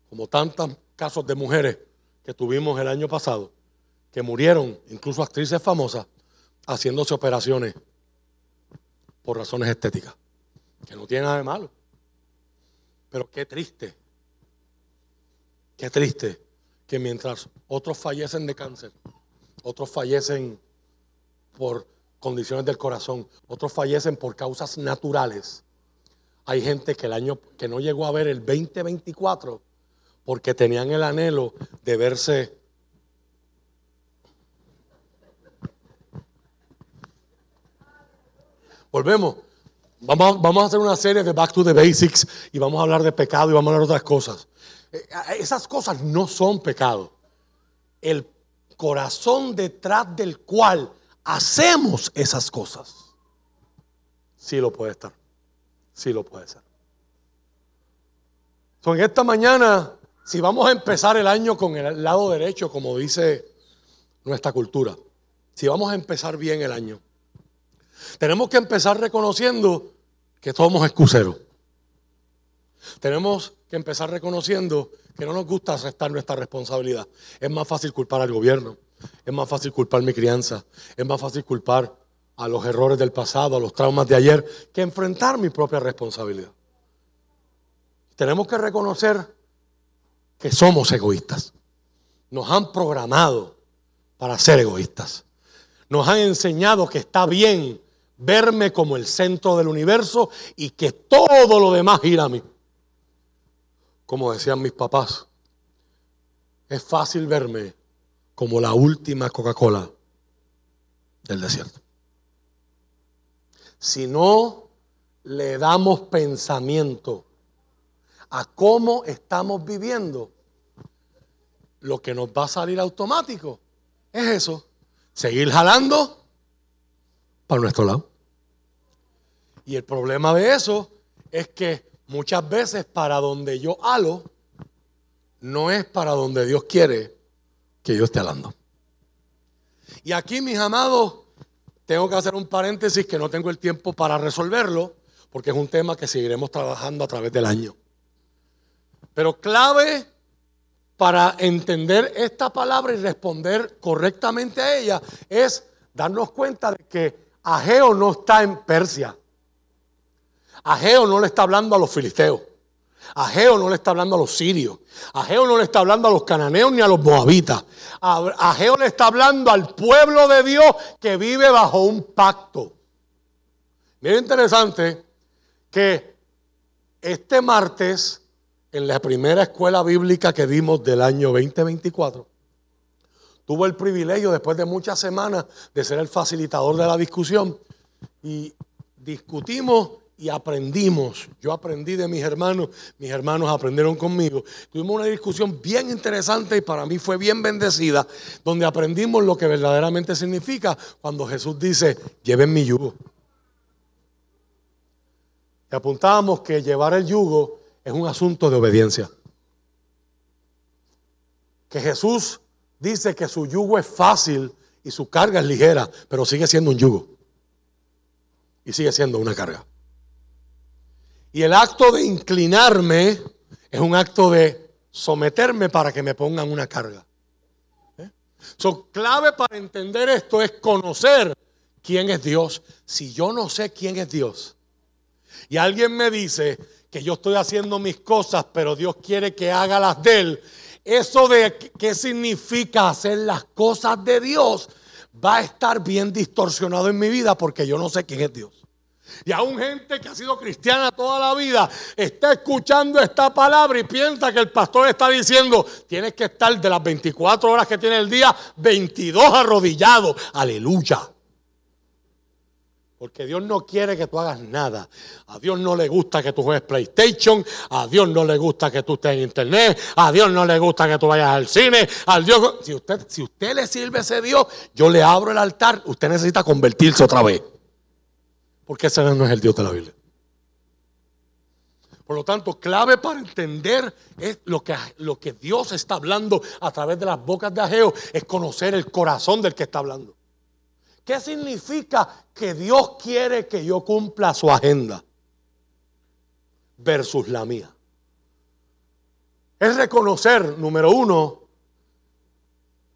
Como tantos casos de mujeres que tuvimos el año pasado, que murieron, incluso actrices famosas, haciéndose operaciones por razones estéticas, que no tiene nada de malo. Pero qué triste, qué triste que mientras otros fallecen de cáncer, otros fallecen por condiciones del corazón, otros fallecen por causas naturales. Hay gente que el año que no llegó a ver el 2024 porque tenían el anhelo de verse Volvemos. Vamos, vamos, a hacer una serie de Back to the Basics y vamos a hablar de pecado y vamos a hablar de otras cosas. Eh, esas cosas no son pecado. El corazón detrás del cual hacemos esas cosas, sí lo puede estar. Sí lo puede ser. en esta mañana, si vamos a empezar el año con el lado derecho, como dice nuestra cultura, si vamos a empezar bien el año, tenemos que empezar reconociendo que somos excuseros. Tenemos que empezar reconociendo que no nos gusta aceptar nuestra responsabilidad. Es más fácil culpar al gobierno, es más fácil culpar mi crianza, es más fácil culpar a los errores del pasado, a los traumas de ayer, que enfrentar mi propia responsabilidad. Tenemos que reconocer que somos egoístas. Nos han programado para ser egoístas. Nos han enseñado que está bien verme como el centro del universo y que todo lo demás gira a mí. Como decían mis papás, es fácil verme como la última Coca-Cola del desierto. Si no le damos pensamiento a cómo estamos viviendo, lo que nos va a salir automático es eso, seguir jalando para nuestro lado. Y el problema de eso es que muchas veces para donde yo halo, no es para donde Dios quiere que yo esté hablando. Y aquí, mis amados, tengo que hacer un paréntesis que no tengo el tiempo para resolverlo, porque es un tema que seguiremos trabajando a través del año. Pero clave para entender esta palabra y responder correctamente a ella es darnos cuenta de que Ageo no está en Persia. Ageo no le está hablando a los filisteos. Ageo no le está hablando a los sirios. Ageo no le está hablando a los cananeos ni a los moabitas. Ageo le está hablando al pueblo de Dios que vive bajo un pacto. Mira interesante que este martes, en la primera escuela bíblica que dimos del año 2024, tuvo el privilegio, después de muchas semanas, de ser el facilitador de la discusión. Y discutimos y aprendimos. Yo aprendí de mis hermanos, mis hermanos aprendieron conmigo. Tuvimos una discusión bien interesante y para mí fue bien bendecida, donde aprendimos lo que verdaderamente significa cuando Jesús dice, lleven mi yugo. Y apuntábamos que llevar el yugo es un asunto de obediencia. Que Jesús dice que su yugo es fácil y su carga es ligera, pero sigue siendo un yugo. Y sigue siendo una carga. Y el acto de inclinarme es un acto de someterme para que me pongan una carga. ¿Eh? clave para entender esto es conocer quién es Dios. Si yo no sé quién es Dios y alguien me dice que yo estoy haciendo mis cosas, pero Dios quiere que haga las de Él, eso de qué significa hacer las cosas de Dios va a estar bien distorsionado en mi vida porque yo no sé quién es Dios. Y aún gente que ha sido cristiana toda la vida está escuchando esta palabra y piensa que el pastor está diciendo, tienes que estar de las 24 horas que tiene el día, 22 arrodillados. Aleluya. Porque Dios no quiere que tú hagas nada. A Dios no le gusta que tú juegues PlayStation. A Dios no le gusta que tú estés en internet. A Dios no le gusta que tú vayas al cine. Al Dios, si usted, si usted le sirve a ese Dios, yo le abro el altar. Usted necesita convertirse otra vez. Porque ese no es el Dios de la Biblia. Por lo tanto, clave para entender es lo que, lo que Dios está hablando a través de las bocas de Ageo es conocer el corazón del que está hablando. ¿Qué significa que Dios quiere que yo cumpla su agenda versus la mía? Es reconocer, número uno,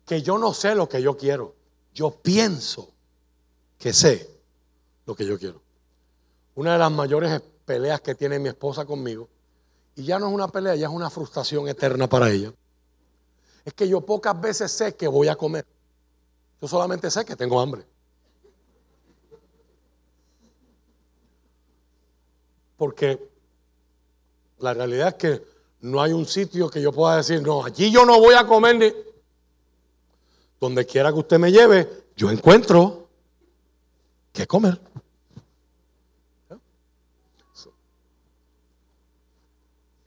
que yo no sé lo que yo quiero. Yo pienso que sé lo que yo quiero. Una de las mayores peleas que tiene mi esposa conmigo, y ya no es una pelea, ya es una frustración eterna para ella, es que yo pocas veces sé que voy a comer. Yo solamente sé que tengo hambre. Porque la realidad es que no hay un sitio que yo pueda decir, no, allí yo no voy a comer ni... Donde quiera que usted me lleve, yo encuentro que comer.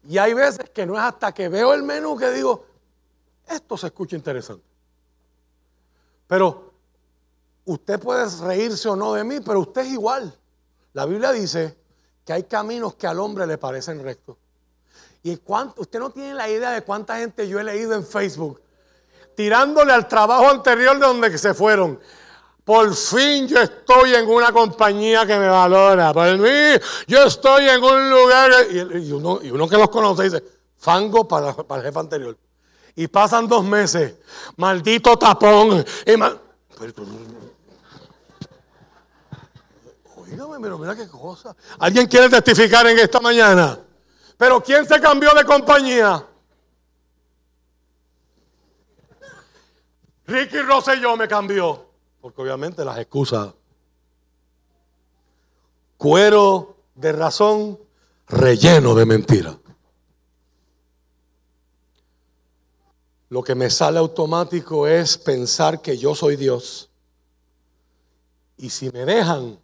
Y hay veces que no es hasta que veo el menú que digo, esto se escucha interesante. Pero usted puede reírse o no de mí, pero usted es igual. La Biblia dice que hay caminos que al hombre le parecen rectos. Y cuánto, usted no tiene la idea de cuánta gente yo he leído en Facebook tirándole al trabajo anterior de donde se fueron. Por fin yo estoy en una compañía que me valora. Por fin yo estoy en un lugar. Y, uno, que los conoce dice, fango para, el jefe anterior. Y pasan dos meses. Maldito tapón. Y pero mira qué cosa. ¿Alguien quiere testificar en esta mañana? Pero ¿quién se cambió de compañía? Ricky Rosselló me cambió. Porque obviamente las excusas. Cuero de razón relleno de mentira. Lo que me sale automático es pensar que yo soy Dios. Y si me dejan,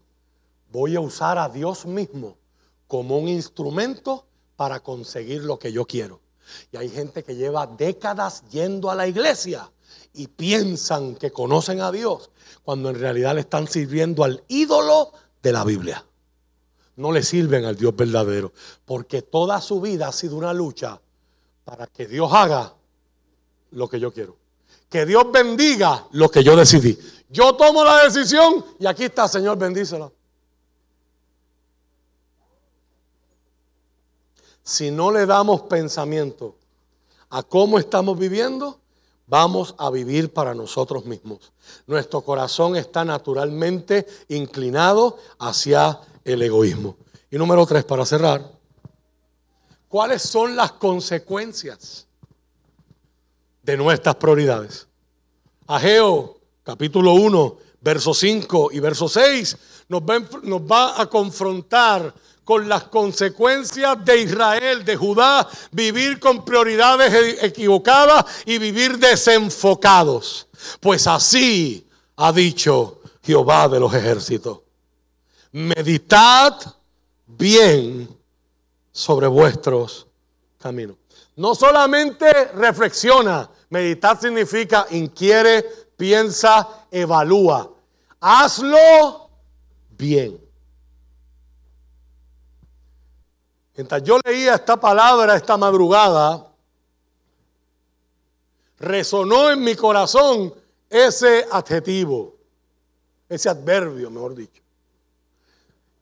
voy a usar a Dios mismo como un instrumento para conseguir lo que yo quiero. Y hay gente que lleva décadas yendo a la iglesia y piensan que conocen a Dios cuando en realidad le están sirviendo al ídolo de la Biblia. No le sirven al Dios verdadero, porque toda su vida ha sido una lucha para que Dios haga lo que yo quiero. Que Dios bendiga lo que yo decidí. Yo tomo la decisión y aquí está, Señor, bendícela. Si no le damos pensamiento a cómo estamos viviendo, vamos a vivir para nosotros mismos. Nuestro corazón está naturalmente inclinado hacia el egoísmo. Y número tres, para cerrar, ¿cuáles son las consecuencias de nuestras prioridades? Ageo, capítulo 1, verso 5 y verso 6, nos va, nos va a confrontar con las consecuencias de Israel, de Judá, vivir con prioridades e-, equivocadas y vivir desenfocados. Pues así ha dicho Jehová de los ejércitos. Meditad bien sobre vuestros caminos. No solamente reflexiona, meditar significa inquiere, piensa, evalúa. Hazlo bien. Mientras yo leía esta palabra esta madrugada, resonó en mi corazón ese adjetivo, ese adverbio, mejor dicho.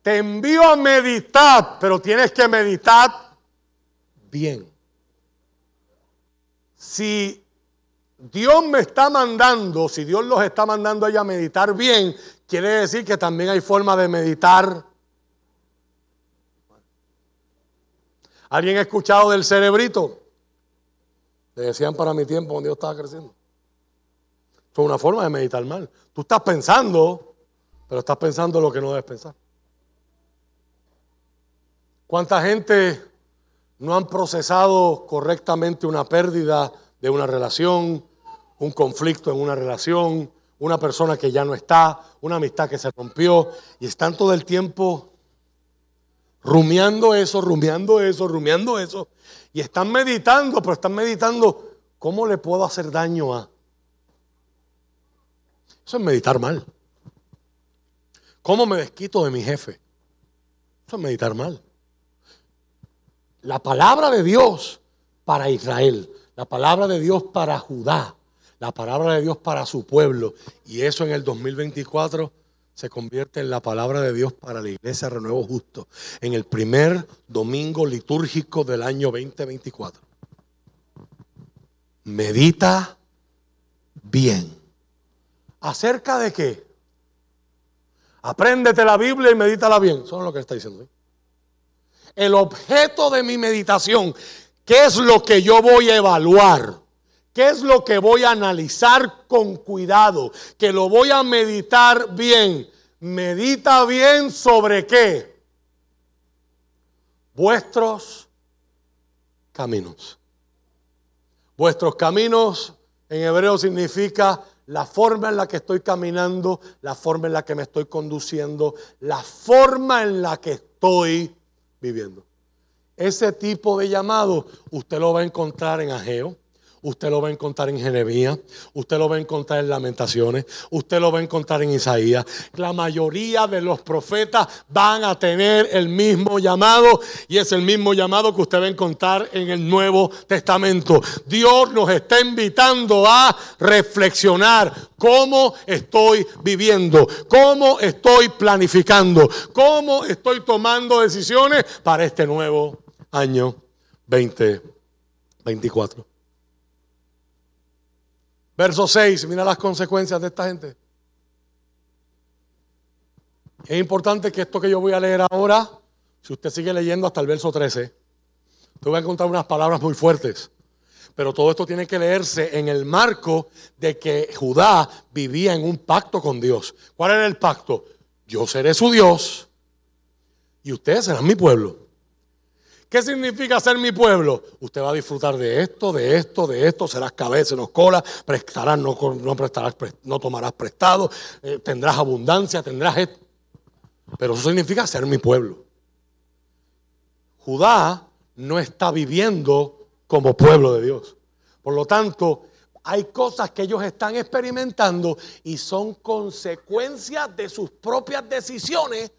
Te envío a meditar, pero tienes que meditar bien. Si Dios me está mandando, si Dios los está mandando a a meditar bien, quiere decir que también hay forma de meditar ¿Alguien ha escuchado del cerebrito? Le decían para mi tiempo cuando yo estaba creciendo. Fue una forma de meditar mal. Tú estás pensando, pero estás pensando lo que no debes pensar. ¿Cuánta gente no han procesado correctamente una pérdida de una relación, un conflicto en una relación, una persona que ya no está, una amistad que se rompió y están todo el tiempo rumiando eso, rumiando eso, rumiando eso y están meditando, pero están meditando cómo le puedo hacer daño a. Eso es meditar mal. ¿Cómo me desquito de mi jefe? Eso es meditar mal. La palabra de Dios para Israel, la palabra de Dios para Judá, la palabra de Dios para su pueblo. Y eso en el 2024 se convierte en la palabra de Dios para la iglesia Renuevo Justo, en el primer domingo litúrgico del año 2024. Medita bien. ¿Acerca de qué? Apréndete la Biblia y medítala bien. Es lo que está diciendo. ¿eh? El objeto de mi meditación, ¿qué es lo que yo voy a evaluar? ¿Qué es lo que voy a analizar con cuidado? Que lo voy a meditar bien. Medita bien sobre qué? Vuestros caminos. Vuestros caminos en hebreo significa la forma en la que estoy caminando, la forma en la que me estoy conduciendo, la forma en la que estoy viviendo. Ese tipo de llamado usted lo va a encontrar en Ageo, Usted lo va a encontrar en Genevías, usted lo va a encontrar en Lamentaciones, usted lo va a encontrar en Isaías. La mayoría de los profetas van a tener el mismo llamado y es el mismo llamado que usted va a encontrar en el Nuevo Testamento. Dios nos está invitando a reflexionar cómo estoy viviendo, cómo estoy planificando, cómo estoy tomando decisiones para este nuevo año 2024. Verso 6, mira las consecuencias de esta gente. Es importante que esto que yo voy a leer ahora, si usted sigue leyendo hasta el verso 13, te voy a encontrar unas palabras muy fuertes. Pero todo esto tiene que leerse en el marco de que Judá vivía en un pacto con Dios. ¿Cuál era el pacto? Yo seré su Dios y ustedes serán mi pueblo. ¿Qué significa ser mi pueblo? Usted va a disfrutar de esto, de esto, de esto, serás cabeza, no cola, prestarás, no, no prestarás, no tomarás prestado, eh, tendrás abundancia, tendrás esto. Pero eso significa ser mi pueblo. Judá no está viviendo como pueblo de Dios. Por lo tanto, hay cosas que ellos están experimentando y son consecuencias de sus propias decisiones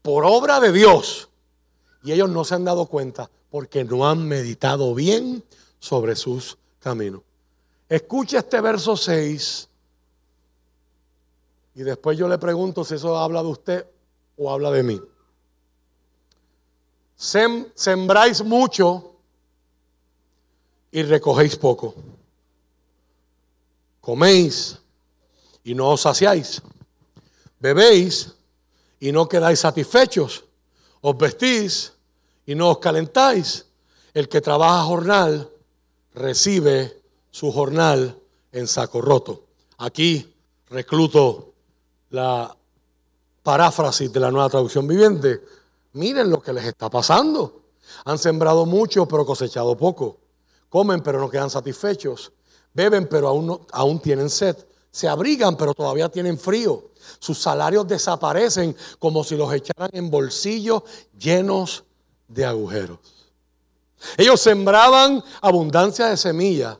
por obra de Dios. Y ellos no se han dado cuenta porque no han meditado bien sobre sus caminos. Escucha este verso 6 y después yo le pregunto si eso habla de usted o habla de mí. sembráis mucho y recogéis poco. Coméis y no os saciáis. Bebéis y no quedáis satisfechos os vestís y no os calentáis. El que trabaja jornal recibe su jornal en saco roto. Aquí recluto la paráfrasis de la nueva traducción viviente. Miren lo que les está pasando. Han sembrado mucho pero cosechado poco. Comen pero no quedan satisfechos. Beben pero aún, aún tienen sed. Se abrigan pero todavía tienen frío. Sus salarios desaparecen como si los echaran en bolsillos llenos de agujeros. Ellos sembraban abundancia de semillas,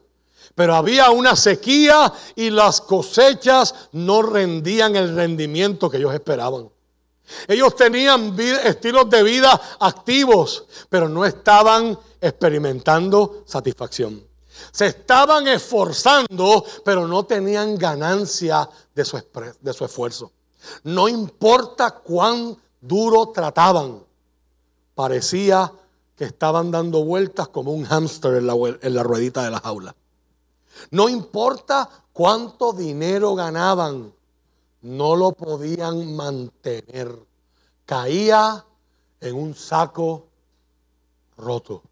pero había una sequía y las cosechas no rendían el rendimiento que ellos esperaban. Ellos tenían estilos de vida activos, pero no estaban experimentando satisfacción. Se estaban esforzando, pero no tenían ganancia de su, esfuerzo. No importa cuán duro trataban, parecía que estaban dando vueltas como un hámster en la, en la ruedita de la jaula. No importa cuánto dinero ganaban, no lo podían mantener. Caía en un saco roto.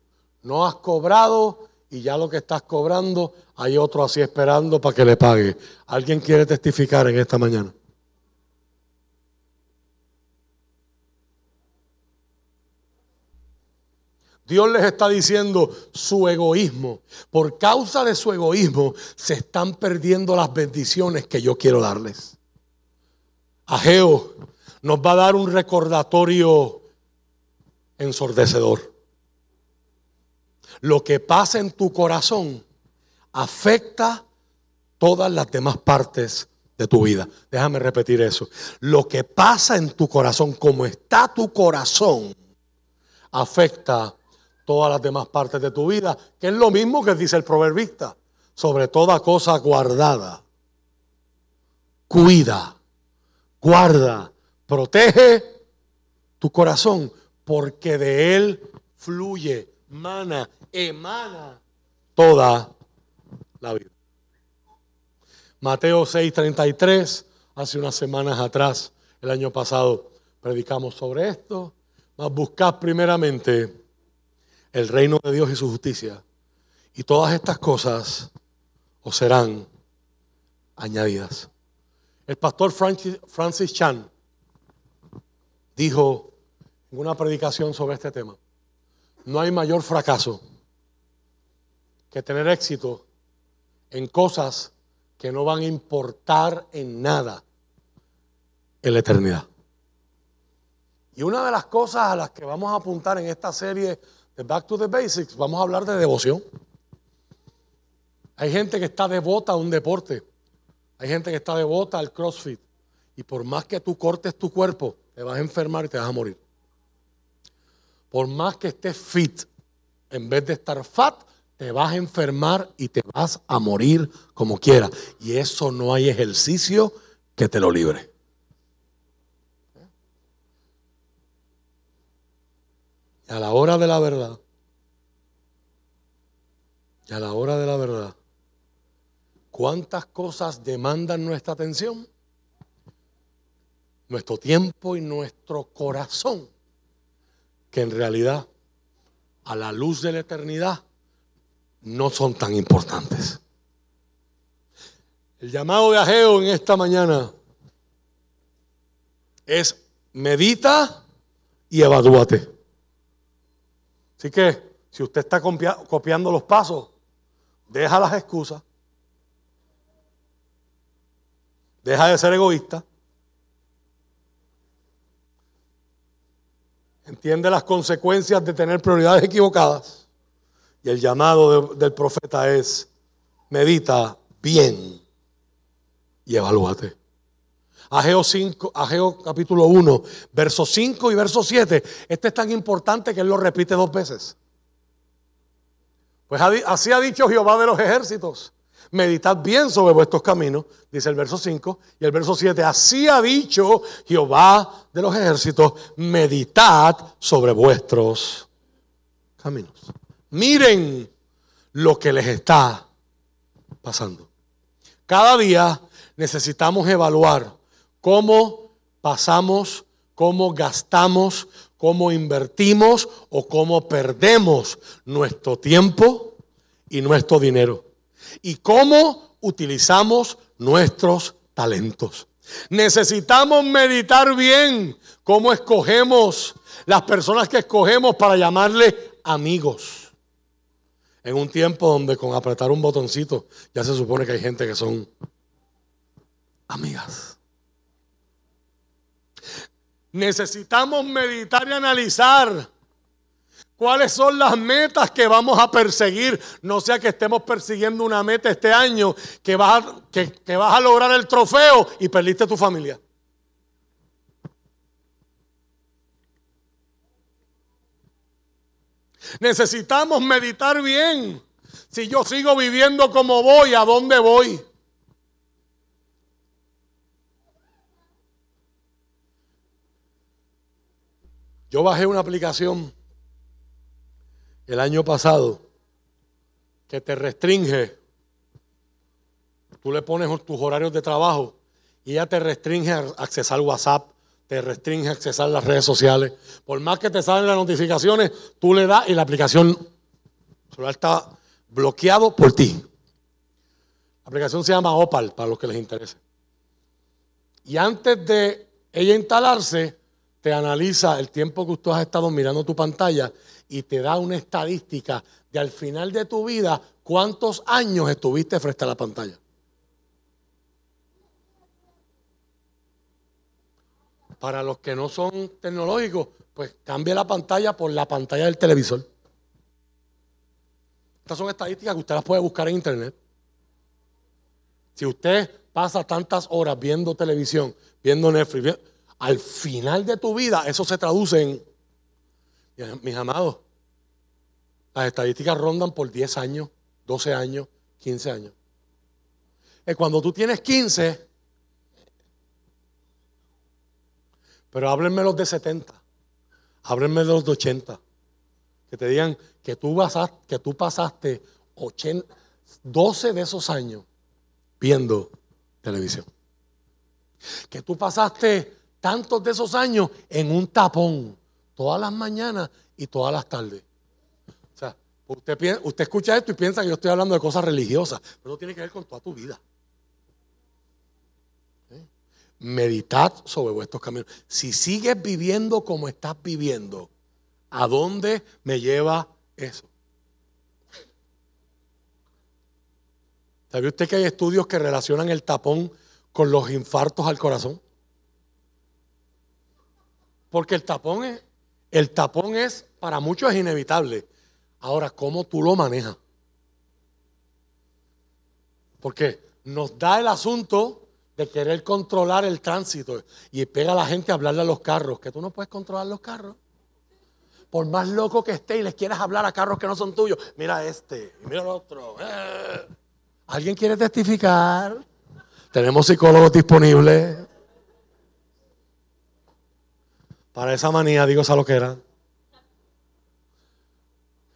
No has cobrado y ya lo que estás cobrando, hay otro así esperando para que le pague. ¿Alguien quiere testificar en esta mañana? Dios les está diciendo su egoísmo. Por causa de su egoísmo se están perdiendo las bendiciones que yo quiero darles. Ageo nos va a dar un recordatorio ensordecedor. Lo que pasa en tu corazón afecta todas las demás partes de tu vida. Déjame repetir eso. Lo que pasa en tu corazón, como está tu corazón, afecta todas las demás partes de tu vida, que es lo mismo que dice el proverbista, sobre toda cosa guardada. Cuida, guarda, protege tu corazón, porque de él fluye, mana, emana toda la vida. Mateo 6:33, hace unas semanas atrás, el año pasado, predicamos sobre esto. Mas buscad primeramente el reino de Dios y su justicia. Y todas estas cosas os serán añadidas. El pastor Francis, Chan dijo en una predicación sobre este tema, no hay mayor fracaso que tener éxito en cosas que no van a importar en nada en la eternidad. Y una de las cosas a las que vamos a apuntar en esta serie de Back to the Basics, vamos a hablar de devoción. Hay gente que está devota a un deporte. Hay gente que está devota al CrossFit. Y por más que tú cortes tu cuerpo, te vas a enfermar y te vas a morir. Por más que estés fit, en vez de estar fat, te vas a enfermar y te vas a morir como quiera. Y eso no hay ejercicio que te lo libre. Y a la hora de la verdad, y a la hora de la verdad, ¿cuántas cosas demandan nuestra atención? Nuestro tiempo y nuestro corazón, que en realidad, a la luz de la eternidad, no son tan importantes. El llamado de Ageo en esta mañana es medita y evalúate. Así que si usted está copiando los pasos, deja las excusas, deja de ser egoísta, entiende las consecuencias de tener prioridades equivocadas y el llamado del profeta es, medita bien y evalúate. Ageo, 5, Ageo capítulo 1, verso 5 y verso 7. Este es tan importante que él lo repite dos veces. Pues así ha dicho Jehová de los ejércitos. Meditad bien sobre vuestros caminos, dice el verso 5 y el verso 7. Así ha dicho Jehová de los ejércitos, meditad sobre vuestros caminos. Miren lo que les está pasando. Cada día necesitamos evaluar cómo pasamos, cómo gastamos, cómo invertimos o cómo perdemos nuestro tiempo y nuestro dinero. Y cómo utilizamos nuestros talentos. Necesitamos meditar bien cómo escogemos las personas que escogemos para llamarle amigos en un tiempo donde con apretar un botoncito ya se supone que hay gente que son amigas. Necesitamos meditar y analizar cuáles son las metas que vamos a perseguir. No sea que estemos persiguiendo una meta este año que vas que, que vas a lograr el trofeo y perdiste tu familia. Necesitamos meditar bien. Si yo sigo viviendo como voy, ¿a dónde voy? Yo bajé una aplicación el año pasado que te restringe. Tú le pones tus horarios de trabajo y ella te restringe a accesar WhatsApp, te restringe accesar las redes sociales. Por más que te salen las notificaciones, tú le das y la aplicación celular está bloqueado por ti. La aplicación se llama Opal, para los que les interese. Y antes de ella instalarse, te analiza el tiempo que tú has estado mirando tu pantalla y te da una estadística de al final de tu vida cuántos años estuviste frente a la pantalla. Para los que no son tecnológicos, pues cambie la pantalla por la pantalla del televisor. Estas son estadísticas que usted las puede buscar en internet. Si usted pasa tantas horas viendo televisión, viendo Netflix, al final de tu vida eso se traduce en, mis amados, las estadísticas rondan por 10 años, 12 años, 15 años. Cuando tú tienes 15, pero háblenme los de 70, háblenme los de 80, que te digan que tú, pasaste, que tú pasaste 12 de esos años viendo televisión. Que tú pasaste tantos de esos años en un tapón, todas las mañanas y todas las tardes. O sea, usted, usted escucha esto y piensa que yo estoy hablando de cosas religiosas, pero eso tiene que ver con toda tu vida. Meditad sobre vuestros caminos. Si sigues viviendo como estás viviendo, ¿a dónde me lleva eso? ¿Sabe usted que hay estudios que relacionan el tapón con los infartos al corazón? Porque el tapón es, el tapón es, para muchos es inevitable. Ahora, ¿cómo tú lo manejas? Porque nos da el asunto de querer controlar el tránsito y pega a la gente a hablarle a los carros, que tú no puedes controlar los carros. Por más loco que esté y les quieras hablar a carros que no son tuyos, mira este y mira el otro. Eh. ¿Alguien quiere testificar? Tenemos psicólogos disponibles. Para esa manía, digo esa lo que era.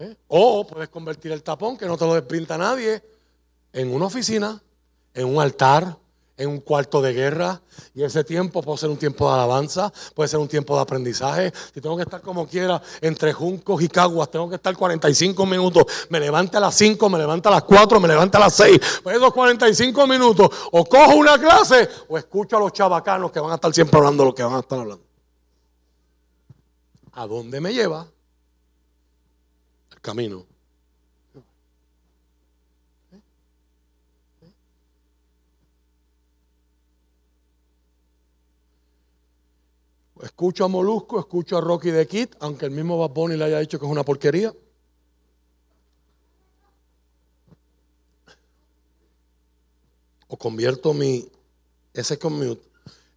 ¿Eh? O puedes convertir el tapón, que no te lo despinta nadie, en una oficina, en un altar, en un cuarto de guerra. Y ese tiempo puede ser un tiempo de alabanza, puede ser un tiempo de aprendizaje. Si tengo que estar como quiera entre juncos y caguas, tengo que estar 45 minutos. Me levante a las 5, me levanta a las 4, me levanta a las 6. Pues esos 45 minutos, o cojo una clase o escucho a los chavacanos que van a estar siempre hablando lo que van a estar hablando. ¿A dónde me lleva? El camino. Escucho a Molusco, escucho a Rocky de Kid, aunque el mismo Bad Bunny le haya dicho que es una porquería. O convierto mi ese commute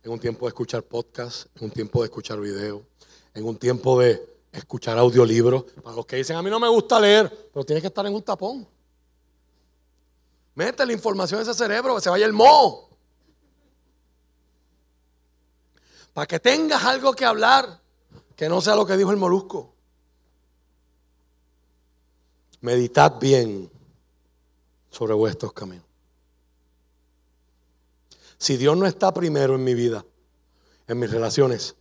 en un tiempo de escuchar podcast, en un tiempo de escuchar video, en un tiempo de escuchar audiolibros. Para los que dicen, a mí no me gusta leer, pero tiene que estar en un tapón. Mete la información en ese cerebro, que se vaya el moho. Para que tengas algo que hablar, que no sea lo que dijo el molusco. Meditad bien sobre vuestros caminos. Si Dios no está primero en mi vida, en mis relaciones,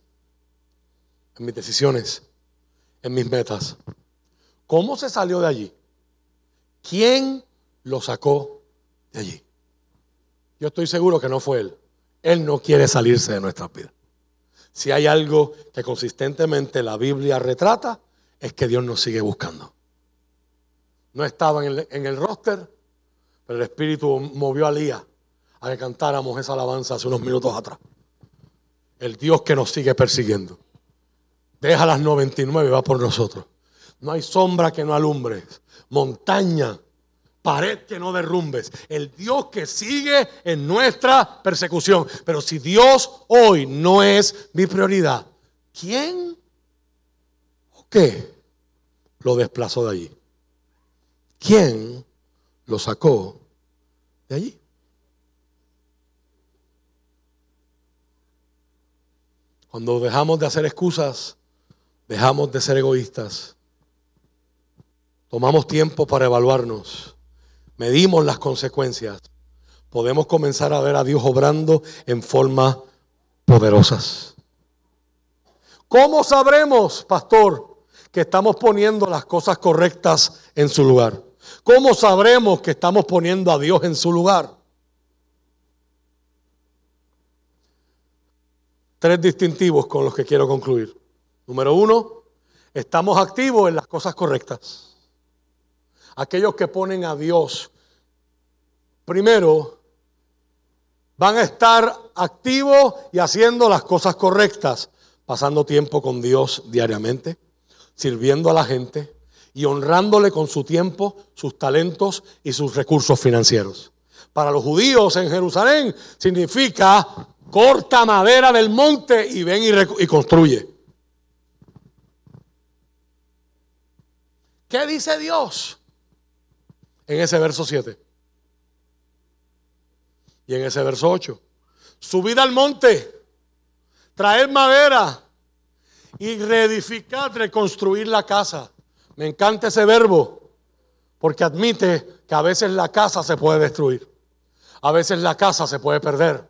en mis decisiones, en mis metas. ¿Cómo se salió de allí? ¿Quién lo sacó de allí? Yo estoy seguro que no fue Él. Él no quiere salirse de nuestras vidas. Si hay algo que consistentemente la Biblia retrata, es que Dios nos sigue buscando. No estaba en el, roster, pero el Espíritu movió a Lía a que cantáramos esa alabanza hace unos minutos atrás. El Dios que nos sigue persiguiendo. Deja las 99 va por nosotros. No hay sombra que no alumbres. Montaña, pared que no derrumbes. El Dios que sigue en nuestra persecución. Pero si Dios hoy no es mi prioridad, ¿quién o qué lo desplazó de allí? ¿Quién lo sacó de allí? Cuando dejamos de hacer excusas, Dejamos de ser egoístas. Tomamos tiempo para evaluarnos. Medimos las consecuencias. Podemos comenzar a ver a Dios obrando en formas poderosas. ¿Cómo sabremos, pastor, que estamos poniendo las cosas correctas en su lugar? ¿Cómo sabremos que estamos poniendo a Dios en su lugar? tres distintivos con los que quiero concluir. Número uno, estamos activos en las cosas correctas. Aquellos que ponen a Dios primero van a estar activos y haciendo las cosas correctas, pasando tiempo con Dios diariamente, sirviendo a la gente y honrándole con su tiempo, sus talentos y sus recursos financieros. Para los judíos en Jerusalén significa corta madera del monte y ven y, construye. ¿Qué dice Dios en ese verso 7? Y en ese verso 8, subid al monte, traer madera y reedificar, reconstruir la casa. Me encanta ese verbo porque admite que a veces la casa se puede destruir, a veces la casa se puede perder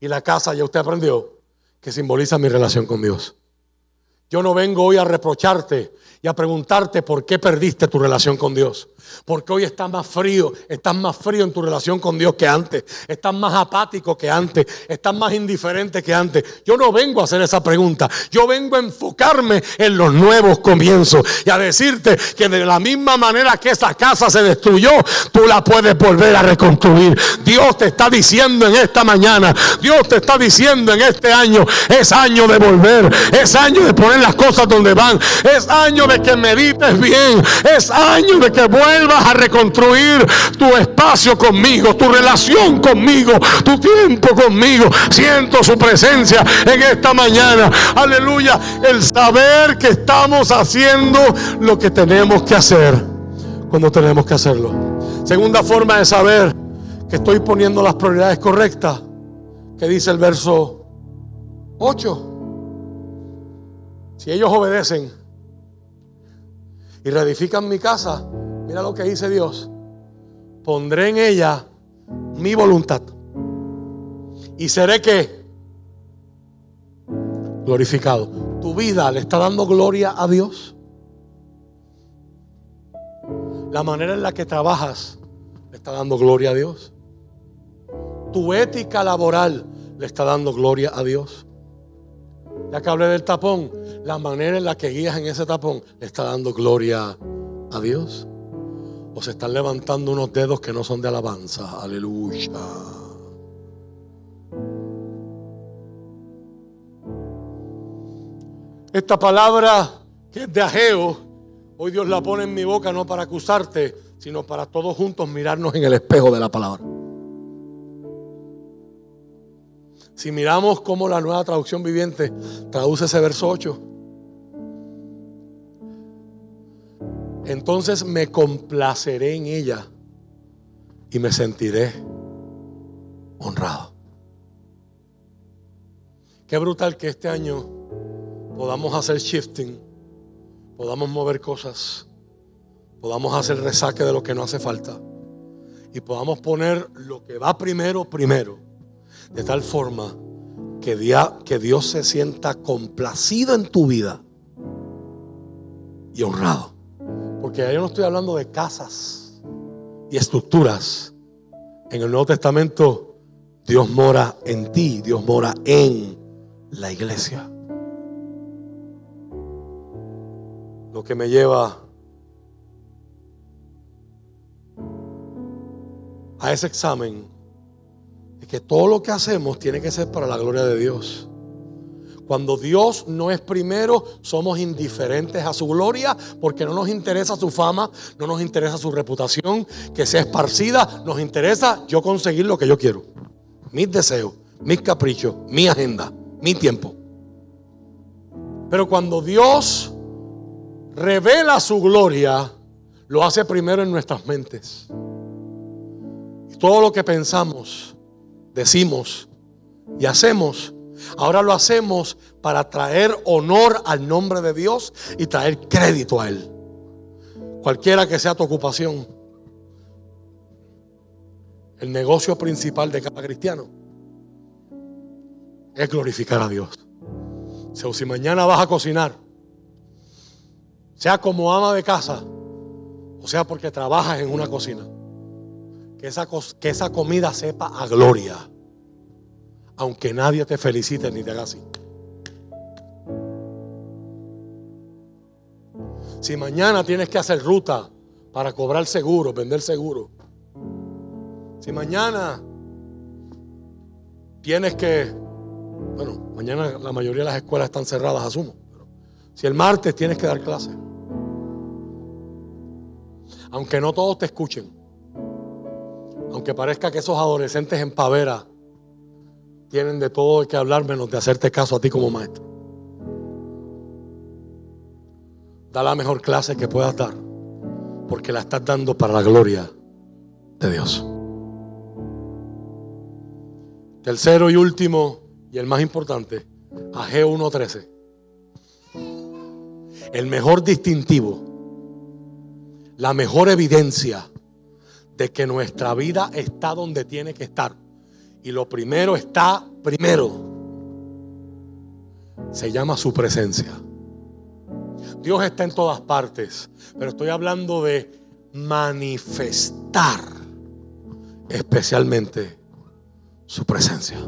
y la casa ya usted aprendió que simboliza mi relación con Dios. Yo no vengo hoy a reprocharte y a preguntarte por qué perdiste tu relación con Dios. Porque hoy estás más frío, estás más frío en tu relación con Dios que antes, estás más apático que antes, estás más indiferente que antes. Yo no vengo a hacer esa pregunta, yo vengo a enfocarme en los nuevos comienzos y a decirte que de la misma manera que esa casa se destruyó, tú la puedes volver a reconstruir. Dios te está diciendo en esta mañana, Dios te está diciendo en este año, es año de volver, es año de poner las cosas donde van, es año de que medites bien, es año de que vuelvas vas a reconstruir tu espacio conmigo, tu relación conmigo, tu tiempo conmigo. Siento su presencia en esta mañana. Aleluya. El saber que estamos haciendo lo que tenemos que hacer cuando tenemos que hacerlo. Segunda forma de saber que estoy poniendo las prioridades correctas, que dice el verso 8. Si ellos obedecen y reedifican mi casa, Mira lo que dice Dios. Pondré en ella mi voluntad. Y seré que glorificado. Tu vida le está dando gloria a Dios. La manera en la que trabajas le está dando gloria a Dios. Tu ética laboral le está dando gloria a Dios. Ya que hablé del tapón, la manera en la que guías en ese tapón le está dando gloria a Dios o se están levantando unos dedos que no son de alabanza. Aleluya. Esta palabra que es de ajeo, hoy Dios la pone en mi boca no para acusarte, sino para todos juntos mirarnos en el espejo de la palabra. Si miramos cómo la nueva traducción viviente traduce ese verso 8, entonces me complaceré en ella y me sentiré honrado. Qué brutal que este año podamos hacer shifting, podamos mover cosas, podamos hacer resaque de lo que no hace falta y podamos poner lo que va primero, primero, de tal forma que, que Dios se sienta complacido en tu vida y honrado. Porque yo no estoy hablando de casas y estructuras. En el Nuevo Testamento Dios mora en ti, Dios mora en la iglesia. Lo que me lleva a ese examen es que todo lo que hacemos tiene que ser para la gloria de Dios. Cuando Dios no es primero, somos indiferentes a su gloria porque no nos interesa su fama, no nos interesa su reputación, que sea esparcida, nos interesa yo conseguir lo que yo quiero. Mis deseos, mis caprichos, mi agenda, mi tiempo. Pero cuando Dios revela su gloria, lo hace primero en nuestras mentes. Y todo lo que pensamos, decimos y hacemos Ahora lo hacemos para traer honor al nombre de Dios y traer crédito a Él. Cualquiera que sea tu ocupación. El negocio principal de cada cristiano es glorificar a Dios. O si mañana vas a cocinar, sea como ama de casa, o sea porque trabajas en una cocina, que esa, que esa comida sepa a gloria. Aunque nadie te felicite ni te haga así. Si mañana tienes que hacer ruta para cobrar seguro, vender seguro. Si mañana tienes que, bueno, mañana la mayoría de las escuelas están cerradas, asumo. Pero si el martes tienes que dar clase. Aunque no todos te escuchen aunque parezca que esos adolescentes en pavera tienen de todo que hablar menos de hacerte caso a ti como maestro. Da la mejor clase que puedas dar, porque la estás dando para la gloria de Dios. Tercero y último, y el más importante, AG 1.13. El mejor distintivo, la mejor evidencia de que nuestra vida está donde tiene que estar. Y lo primero está primero. Se llama su presencia. Dios está en todas partes, pero estoy hablando de manifestar especialmente su presencia.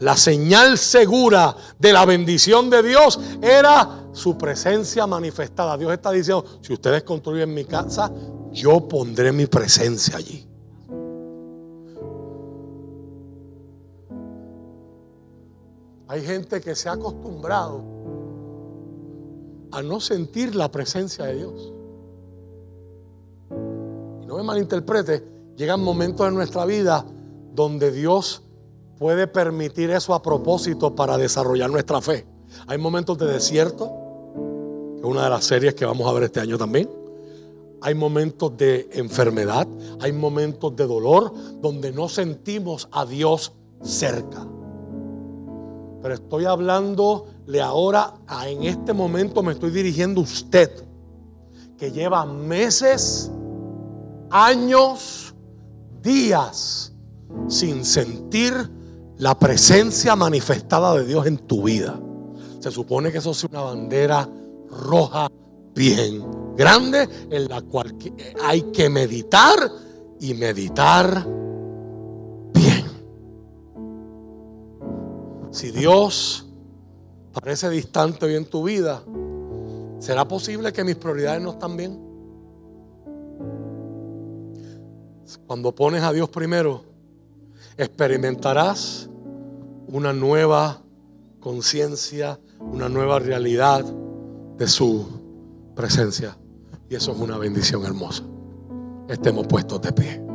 La señal segura de la bendición de Dios era su presencia manifestada. Dios está diciendo, si ustedes construyen mi casa, yo pondré mi presencia allí. Hay gente que se ha acostumbrado a no sentir la presencia de Dios. Y no me malinterprete, llegan momentos en nuestra vida donde Dios puede permitir eso a propósito para desarrollar nuestra fe. Hay momentos de desierto, que es una de las series que vamos a ver este año también. Hay momentos de enfermedad, hay momentos de dolor donde no sentimos a Dios cerca. Pero estoy hablándole ahora, en este momento me estoy dirigiendo a usted, que lleva meses, años, días sin sentir la presencia manifestada de Dios en tu vida. Se supone que eso es una bandera roja bien grande en la cual hay que meditar y meditar bien. Si Dios parece distante hoy en tu vida, ¿será posible que mis prioridades no están bien? Cuando pones a Dios primero, experimentarás una nueva conciencia, una nueva realidad de su presencia. Y eso es una bendición hermosa. Estemos puestos de pie.